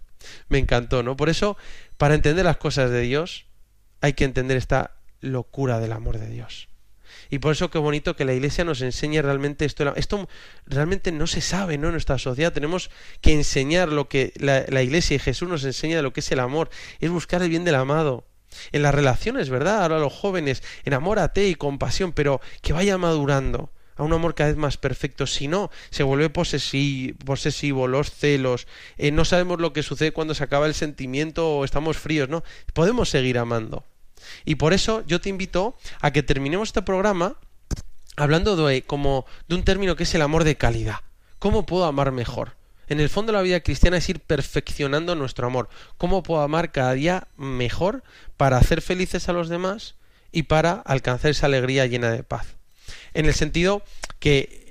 Me encantó, ¿no? Por eso, para entender las cosas de Dios, hay que entender esta locura del amor de Dios. Y por eso qué bonito que la Iglesia nos enseñe realmente esto. Esto realmente no se sabe, ¿no? En nuestra sociedad tenemos que enseñar lo que la, Iglesia y Jesús nos enseña de lo que es el amor. Es buscar el bien del amado. En las relaciones, ¿verdad? Ahora los jóvenes, enamórate y compasión, pero que vaya madurando a un amor cada vez más perfecto. Si no, se vuelve posesivo, los celos, eh, no sabemos lo que sucede cuando se acaba el sentimiento o estamos fríos, ¿no? Podemos seguir amando. Y por eso yo te invito a que terminemos este programa hablando de, como, de un término que es el amor de calidad. ¿Cómo puedo amar mejor? En el fondo la vida cristiana es ir perfeccionando nuestro amor. ¿Cómo puedo amar cada día mejor para hacer felices a los demás y para alcanzar esa alegría llena de paz? En el sentido que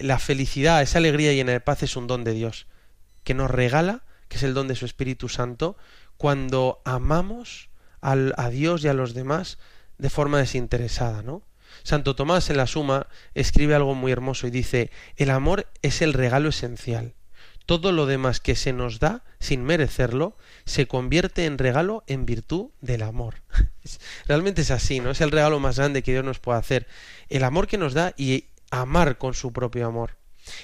la felicidad, esa alegría llena de paz es un don de Dios, que nos regala, que es el don de su Espíritu Santo, cuando amamos al, a Dios y a los demás de forma desinteresada, ¿no? Santo Tomás en la Suma escribe algo muy hermoso y dice, el amor es el regalo esencial. Todo lo demás que se nos da sin merecerlo se convierte en regalo en virtud del amor. Realmente es así, ¿no? Es el regalo más grande que Dios nos puede hacer. El amor que nos da y amar con su propio amor.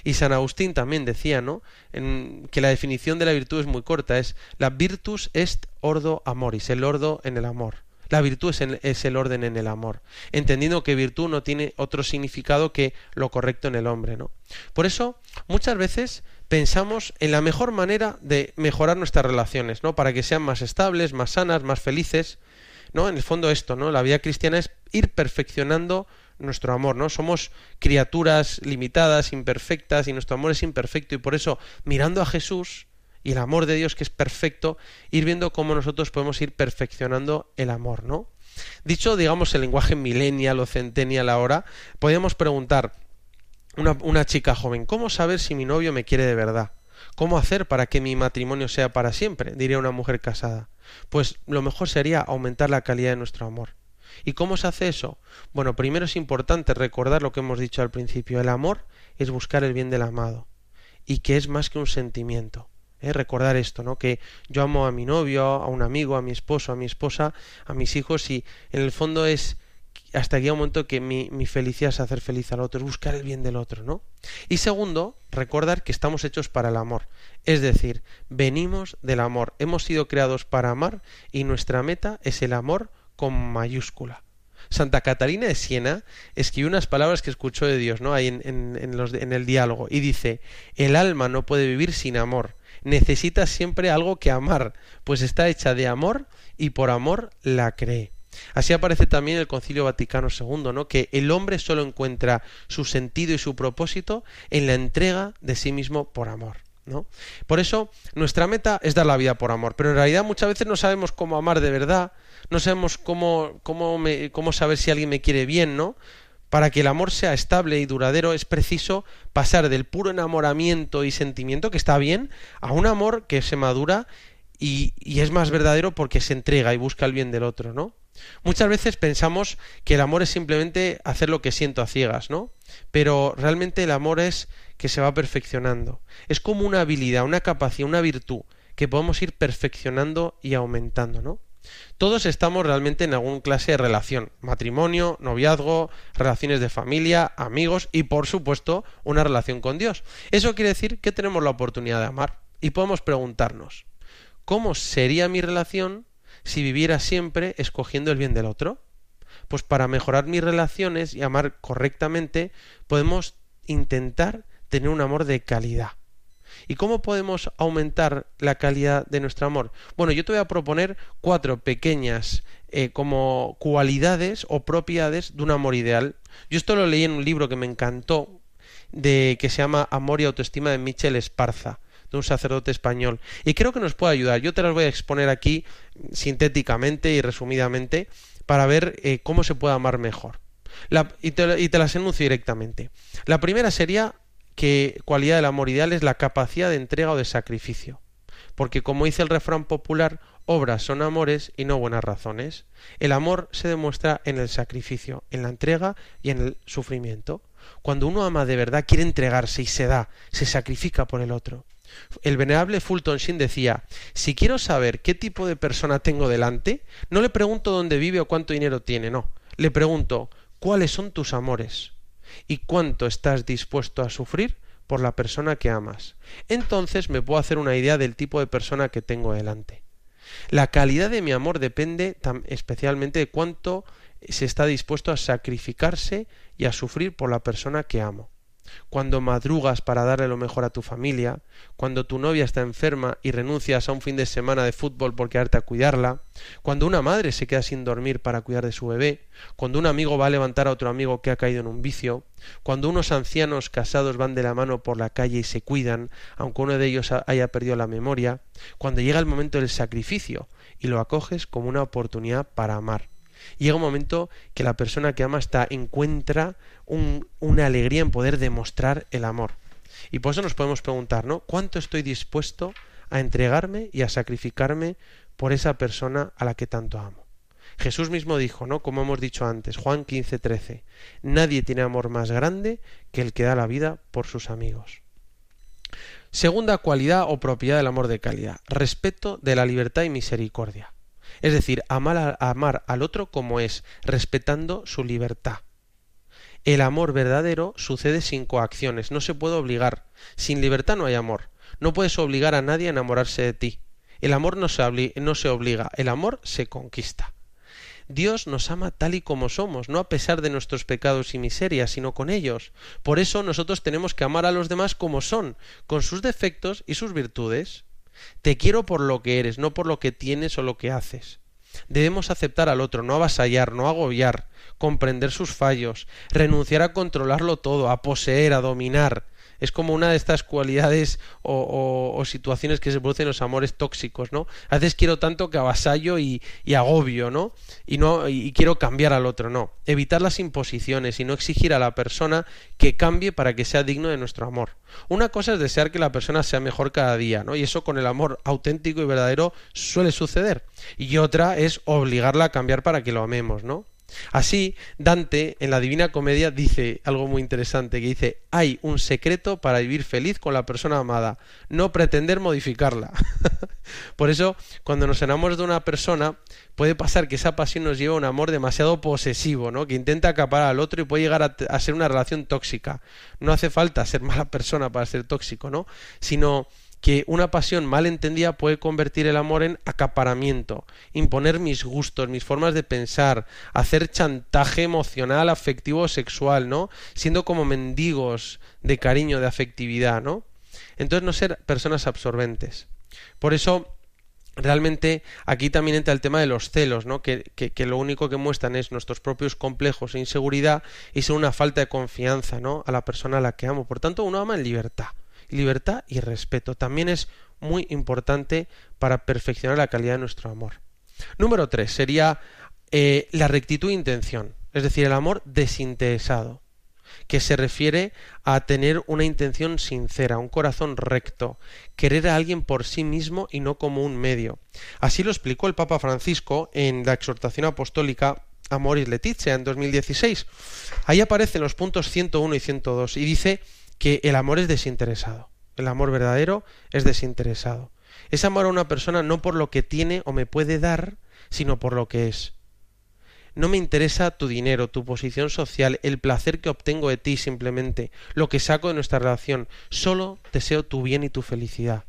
Y San Agustín también decía, ¿no? En, que la definición de la virtud es muy corta, es la virtus est ordo amoris, el ordo en el amor. La virtud es el, es el, orden en el amor, entendiendo que virtud no tiene otro significado que lo correcto en el hombre, ¿no? Por eso, muchas veces pensamos en la mejor manera de mejorar nuestras relaciones, ¿no? Para que sean más estables, más sanas, más felices, ¿no? En el fondo esto, ¿no? La vida cristiana es ir perfeccionando nuestro amor, ¿no? Somos criaturas limitadas, imperfectas y nuestro amor es imperfecto y por eso mirando a Jesús y el amor de Dios que es perfecto, ir viendo cómo nosotros podemos ir perfeccionando el amor, ¿no? Dicho, digamos, el lenguaje millennial o centennial ahora, podemos preguntar una, una chica joven, ¿cómo saber si mi novio me quiere de verdad? ¿Cómo hacer para que mi matrimonio sea para siempre? diría una mujer casada. Pues lo mejor sería aumentar la calidad de nuestro amor. ¿Y cómo se hace eso? Bueno, primero es importante recordar lo que hemos dicho al principio. El amor es buscar el bien del amado y que es más que un sentimiento. ¿eh? Recordar esto, ¿no? Que yo amo a mi novio, a un amigo, a mi esposo, a mi esposa, a mis hijos y en el fondo es hasta aquí un momento que mi, felicidad es hacer feliz al otro, es buscar el bien del otro, ¿no? Y segundo, recordar que estamos hechos para el amor. Es decir, venimos del amor, hemos sido creados para amar y nuestra meta es el amor con mayúscula. Santa Catalina de Siena escribió unas palabras que escuchó de Dios, ¿no? Ahí en, los, en el diálogo. Y dice, el alma no puede vivir sin amor. Necesita siempre algo que amar, pues está hecha de amor y por amor la cree. Así aparece también el Concilio Vaticano II, ¿no? que el hombre solo encuentra su sentido y su propósito en la entrega de sí mismo por amor. ¿no? Por eso nuestra meta es dar la vida por amor, pero en realidad muchas veces no sabemos cómo amar de verdad, no sabemos cómo, cómo, cómo saber si alguien me quiere bien, ¿no? Para que el amor sea estable y duradero es preciso pasar del puro enamoramiento y sentimiento, que está bien, a un amor que se madura y, y es más verdadero porque se entrega y busca el bien del otro, ¿no? Muchas veces pensamos que el amor es simplemente hacer lo que siento a ciegas, ¿no? Pero realmente el amor es que se va perfeccionando. Es como una habilidad, una capacidad, una virtud que podemos ir perfeccionando y aumentando, ¿no? Todos estamos realmente en alguna clase de relación, matrimonio, noviazgo, relaciones de familia, amigos y por supuesto una relación con Dios. Eso quiere decir que tenemos la oportunidad de amar y podemos preguntarnos, ¿cómo sería mi relación si viviera siempre escogiendo el bien del otro? Pues para mejorar mis relaciones y amar correctamente podemos intentar tener un amor de calidad. ¿Y cómo podemos aumentar la calidad de nuestro amor? Bueno, yo te voy a proponer cuatro pequeñas eh, como cualidades o propiedades de un amor ideal. Yo esto lo leí en un libro que me encantó, de que se llama Amor y Autoestima de Michel Esparza de un sacerdote español. Y creo que nos puede ayudar. Yo te las voy a exponer aquí sintéticamente y resumidamente para ver eh, cómo se puede amar mejor. Y, te, y te las enuncio directamente. La primera sería que cualidad del amor ideal es la capacidad de entrega o de sacrificio. Porque como dice el refrán popular, obras son amores y no buenas razones. El amor se demuestra en el sacrificio, en la entrega y en el sufrimiento. Cuando uno ama de verdad, quiere entregarse y se da, se sacrifica por el otro. El venerable Fulton Sheen decía, si quiero saber qué tipo de persona tengo delante, no le pregunto dónde vive o cuánto dinero tiene, no. Le pregunto, ¿cuáles son tus amores? ¿Y cuánto estás dispuesto a sufrir por la persona que amas? Entonces me puedo hacer una idea del tipo de persona que tengo delante. La calidad de mi amor depende especialmente de cuánto se está dispuesto a sacrificarse y a sufrir por la persona que amo cuando madrugas para darle lo mejor a tu familia, cuando tu novia está enferma y renuncias a un fin de semana de fútbol por quedarte a cuidarla, cuando una madre se queda sin dormir para cuidar de su bebé, cuando un amigo va a levantar a otro amigo que ha caído en un vicio, cuando unos ancianos casados van de la mano por la calle y se cuidan, aunque uno de ellos haya perdido la memoria, cuando llega el momento del sacrificio y lo acoges como una oportunidad para amar llega un momento que la persona que ama está, encuentra un, una alegría en poder demostrar el amor. Y por eso nos podemos preguntar, ¿no? ¿Cuánto estoy dispuesto a entregarme y a sacrificarme por esa persona a la que tanto amo? Jesús mismo dijo, ¿no? Como hemos dicho antes, Juan 15, 13, nadie tiene amor más grande que el que da la vida por sus amigos. Segunda cualidad o propiedad del amor de calidad, respeto de la libertad y misericordia. Es decir, amar, a, amar al otro como es, respetando su libertad. El amor verdadero sucede sin coacciones, no se puede obligar. Sin libertad no hay amor. No puedes obligar a nadie a enamorarse de ti. El amor no se, no se obliga, el amor se conquista. Dios nos ama tal y como somos, no a pesar de nuestros pecados y miserias, sino con ellos. Por eso nosotros tenemos que amar a los demás como son, con sus defectos y sus virtudes. Te quiero por lo que eres, no por lo que tienes o lo que haces. Debemos aceptar al otro, no avasallar, no agobiar, comprender sus fallos, renunciar a controlarlo todo, a poseer, a dominar. Es como una de estas cualidades o, situaciones que se producen en los amores tóxicos, ¿no? A veces quiero tanto que avasallo y, y agobio, ¿no? Y no y quiero cambiar al otro, no. Evitar las imposiciones y no exigir a la persona que cambie para que sea digno de nuestro amor. Una cosa es desear que la persona sea mejor cada día, ¿no? Y eso con el amor auténtico y verdadero suele suceder. Y otra es obligarla a cambiar para que lo amemos, ¿no? Así, Dante en la Divina Comedia dice algo muy interesante, que dice, hay un secreto para vivir feliz con la persona amada, no pretender modificarla. Por eso, cuando nos enamoramos de una persona, puede pasar que esa pasión nos lleve a un amor demasiado posesivo, ¿no? Que intenta acaparar al otro y puede llegar a, a ser una relación tóxica. No hace falta ser mala persona para ser tóxico, ¿no? Sino que una pasión mal entendida puede convertir el amor en acaparamiento, imponer mis gustos, mis formas de pensar, hacer chantaje emocional, afectivo o sexual, ¿no? Siendo como mendigos de cariño, de afectividad, ¿no? Entonces no ser personas absorbentes. Por eso realmente aquí también entra el tema de los celos, ¿no? Que, que, que lo único que muestran es nuestros propios complejos e inseguridad y son una falta de confianza, ¿no? A la persona a la que amo. Por tanto, uno ama en libertad. Libertad y respeto. También es muy importante para perfeccionar la calidad de nuestro amor. Número tres sería eh, la rectitud de intención, es decir, el amor desinteresado que se refiere a tener una intención sincera, un corazón recto, querer a alguien por sí mismo y no como un medio. Así lo explicó el Papa Francisco en la exhortación apostólica Amoris Letizia en 2016. Ahí aparecen los puntos 101 y 102 y dice que el amor es desinteresado. El amor verdadero es desinteresado. Es amar a una persona no por lo que tiene o me puede dar, sino por lo que es. No me interesa tu dinero, tu posición social, el placer que obtengo de ti simplemente, lo que saco de nuestra relación. Solo deseo tu bien y tu felicidad.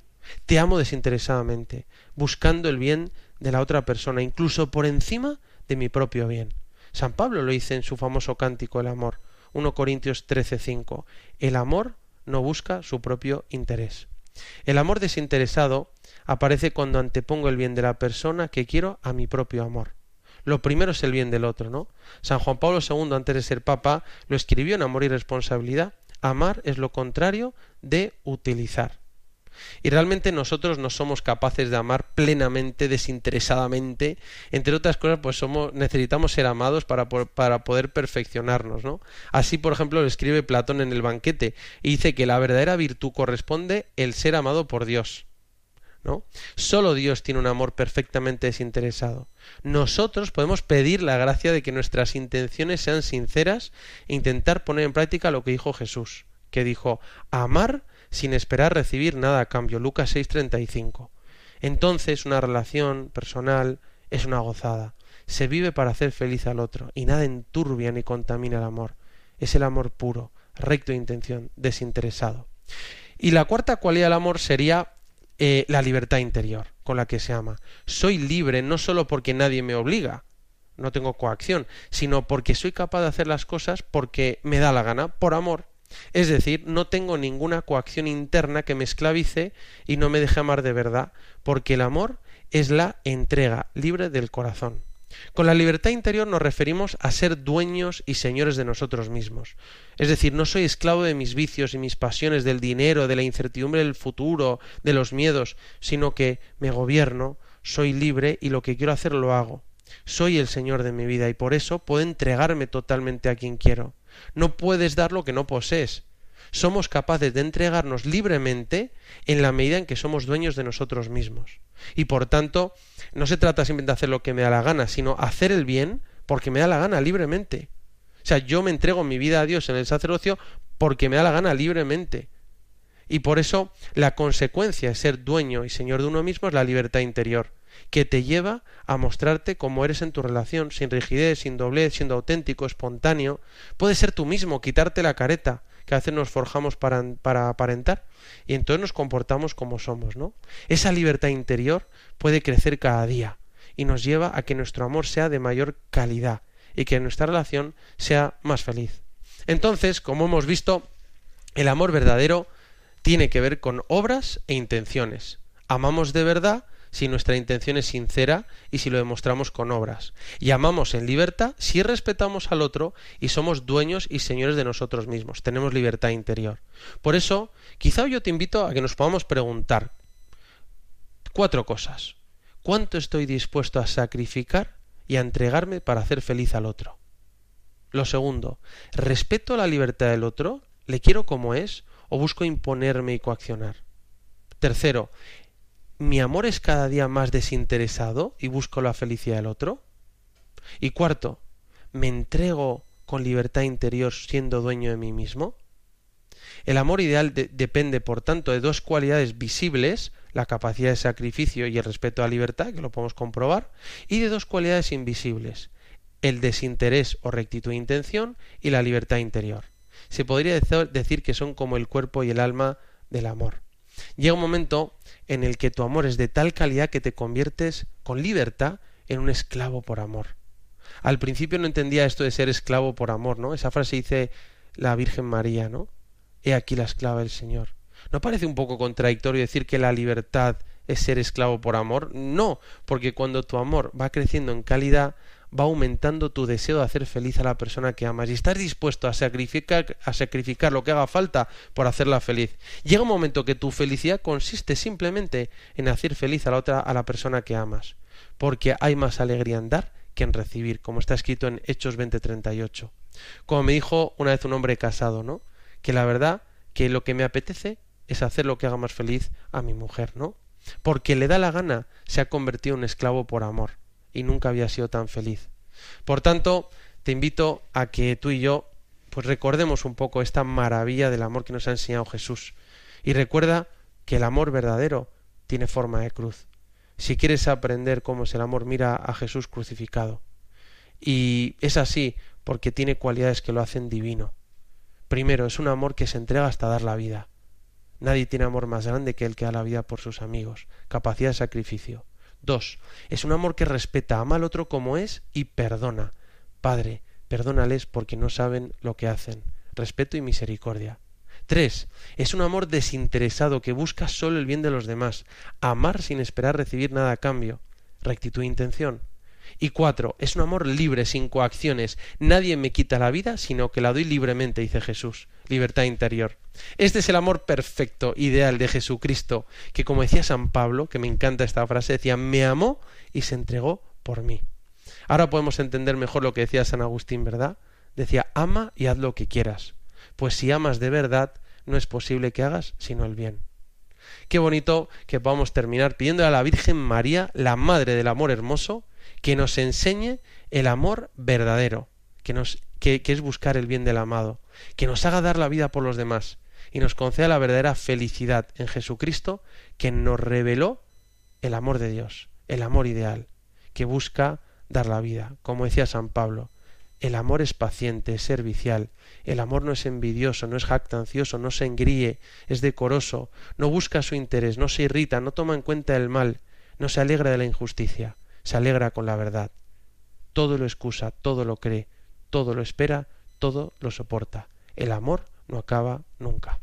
Te amo desinteresadamente, buscando el bien de la otra persona, incluso por encima de mi propio bien. San Pablo lo dice en su famoso cántico El amor, 1 Corintios 13:5. El amor no busca su propio interés. El amor desinteresado aparece cuando antepongo el bien de la persona que quiero a mi propio amor. Lo primero es el bien del otro, ¿no? San Juan Pablo II, antes de ser papa, lo escribió en Amor y Responsabilidad. Amar es lo contrario de utilizar. Y realmente nosotros no somos capaces de amar plenamente, desinteresadamente. Entre otras cosas, pues somos, necesitamos ser amados para, para poder perfeccionarnos, ¿no? Así, por ejemplo, lo escribe Platón en el banquete y dice que la verdadera virtud corresponde el ser amado por Dios. ¿no? Solo Dios tiene un amor perfectamente desinteresado. Nosotros podemos pedir la gracia de que nuestras intenciones sean sinceras e intentar poner en práctica lo que dijo Jesús, que dijo amar sin esperar recibir nada a cambio. Lucas 6:35. Entonces una relación personal es una gozada. Se vive para hacer feliz al otro y nada enturbia ni contamina el amor. Es el amor puro, recto de intención, desinteresado. Y la cuarta cualidad del amor sería eh, la libertad interior con la que se ama. Soy libre no solo porque nadie me obliga, no tengo coacción, sino porque soy capaz de hacer las cosas porque me da la gana, por amor. Es decir, no tengo ninguna coacción interna que me esclavice y no me deje amar de verdad, porque el amor es la entrega libre del corazón. Con la libertad interior nos referimos a ser dueños y señores de nosotros mismos. Es decir, no soy esclavo de mis vicios y mis pasiones, del dinero, de la incertidumbre del futuro, de los miedos, sino que me gobierno, soy libre y lo que quiero hacer lo hago. Soy el Señor de mi vida y por eso puedo entregarme totalmente a quien quiero. No puedes dar lo que no posees. Somos capaces de entregarnos libremente en la medida en que somos dueños de nosotros mismos. Y por tanto, no se trata simplemente de hacer lo que me da la gana, sino hacer el bien porque me da la gana libremente. O sea, yo me entrego mi vida a Dios en el sacerdocio porque me da la gana libremente. Y por eso la consecuencia de ser dueño y señor de uno mismo es la libertad interior, que te lleva a mostrarte como eres en tu relación, sin rigidez, sin doblez, siendo auténtico, espontáneo. Puedes ser tú mismo, quitarte la careta, que a veces nos forjamos para, para aparentar, y entonces nos comportamos como somos, ¿no? Esa libertad interior puede crecer cada día y nos lleva a que nuestro amor sea de mayor calidad y que nuestra relación sea más feliz. Entonces, como hemos visto, el amor verdadero tiene que ver con obras e intenciones. Amamos de verdad si nuestra intención es sincera y si lo demostramos con obras. Y amamos en libertad si respetamos al otro y somos dueños y señores de nosotros mismos. Tenemos libertad interior. Por eso, quizá yo te invito a que nos podamos preguntar cuatro cosas. ¿Cuánto estoy dispuesto a sacrificar y a entregarme para hacer feliz al otro? Lo segundo, ¿respeto la libertad del otro? ¿Le quiero como es o busco imponerme y coaccionar? Tercero, ¿mi amor es cada día más desinteresado y busco la felicidad del otro? Y cuarto, ¿me entrego con libertad interior siendo dueño de mí mismo? El amor ideal de- depende, por tanto, de dos cualidades visibles, la capacidad de sacrificio y el respeto a la libertad, que lo podemos comprobar, y de dos cualidades invisibles, el desinterés o rectitud de intención y la libertad interior. Se podría decir que son como el cuerpo y el alma del amor. Llega un momento en el que tu amor es de tal calidad que te conviertes con libertad en un esclavo por amor. Al principio no entendía esto de ser esclavo por amor, ¿no? Esa frase dice la Virgen María, ¿no? He aquí la esclava del Señor. ¿No parece un poco contradictorio decir que la libertad es ser esclavo por amor? No, porque cuando tu amor va creciendo en calidad, va aumentando tu deseo de hacer feliz a la persona que amas y estás dispuesto a sacrificar, a sacrificar lo que haga falta por hacerla feliz. Llega un momento que tu felicidad consiste simplemente en hacer feliz a la otra, a la persona que amas, porque hay más alegría en dar que en recibir, como está escrito en Hechos 20:38. Como me dijo una vez un hombre casado, ¿no? Que la verdad que lo que me apetece es hacer lo que haga más feliz a mi mujer, ¿no? Porque le da la gana, se ha convertido en esclavo por amor y nunca había sido tan feliz. Por tanto, te invito a que tú y yo pues recordemos un poco esta maravilla del amor que nos ha enseñado Jesús. Y recuerda que el amor verdadero tiene forma de cruz. Si quieres aprender cómo es el amor, mira a Jesús crucificado. Y es así porque tiene cualidades que lo hacen divino. Primero, es un amor que se entrega hasta dar la vida. Nadie tiene amor más grande que el que da la vida por sus amigos. Capacidad de sacrificio. Dos, es un amor que respeta, ama al otro como es y perdona. Padre, perdónales porque no saben lo que hacen. Respeto y misericordia. Tres, es un amor desinteresado que busca solo el bien de los demás. Amar sin esperar recibir nada a cambio. Rectitud de intención. Y cuatro, es un amor libre, sin coacciones. Nadie me quita la vida, sino que la doy libremente, dice Jesús. Libertad interior. Este es el amor perfecto, ideal de Jesucristo, que como decía San Pablo, que me encanta esta frase, decía, me amó y se entregó por mí. Ahora podemos entender mejor lo que decía San Agustín, ¿verdad? Decía, ama y haz lo que quieras. Pues si amas de verdad, no es posible que hagas sino el bien. Qué bonito que podamos terminar pidiéndole a la Virgen María, la Madre del Amor Hermoso, que nos enseñe el amor verdadero, que, nos, que, es buscar el bien del amado, que nos haga dar la vida por los demás y nos conceda la verdadera felicidad en Jesucristo, que nos reveló el amor de Dios, el amor ideal, que busca dar la vida. Como decía San Pablo, el amor es paciente, es servicial, el amor no es envidioso, no es jactancioso, no se engríe, es decoroso, no busca su interés, no se irrita, no toma en cuenta el mal, no se alegra de la injusticia, se alegra con la verdad. Todo lo excusa, todo lo cree, todo lo espera, todo lo soporta. El amor no acaba nunca.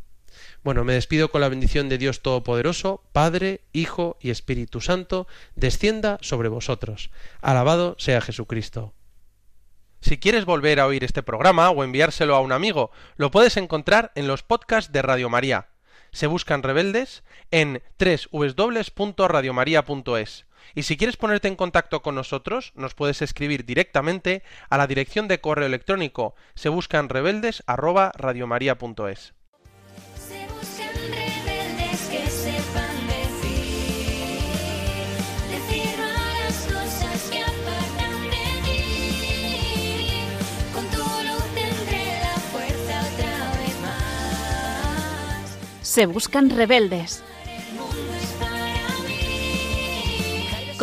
Bueno, me despido con la bendición de Dios Todopoderoso, Padre, Hijo y Espíritu Santo, descienda sobre vosotros. Alabado sea Jesucristo. Si quieres volver a oír este programa o enviárselo a un amigo, lo puedes encontrar en los podcasts de Radio María. Se buscan rebeldes en www.radiomaria.es. Y si quieres ponerte en contacto con nosotros, nos puedes escribir directamente a la dirección de correo electrónico. Se buscan rebeldes radiomaria.es. Se buscan rebeldes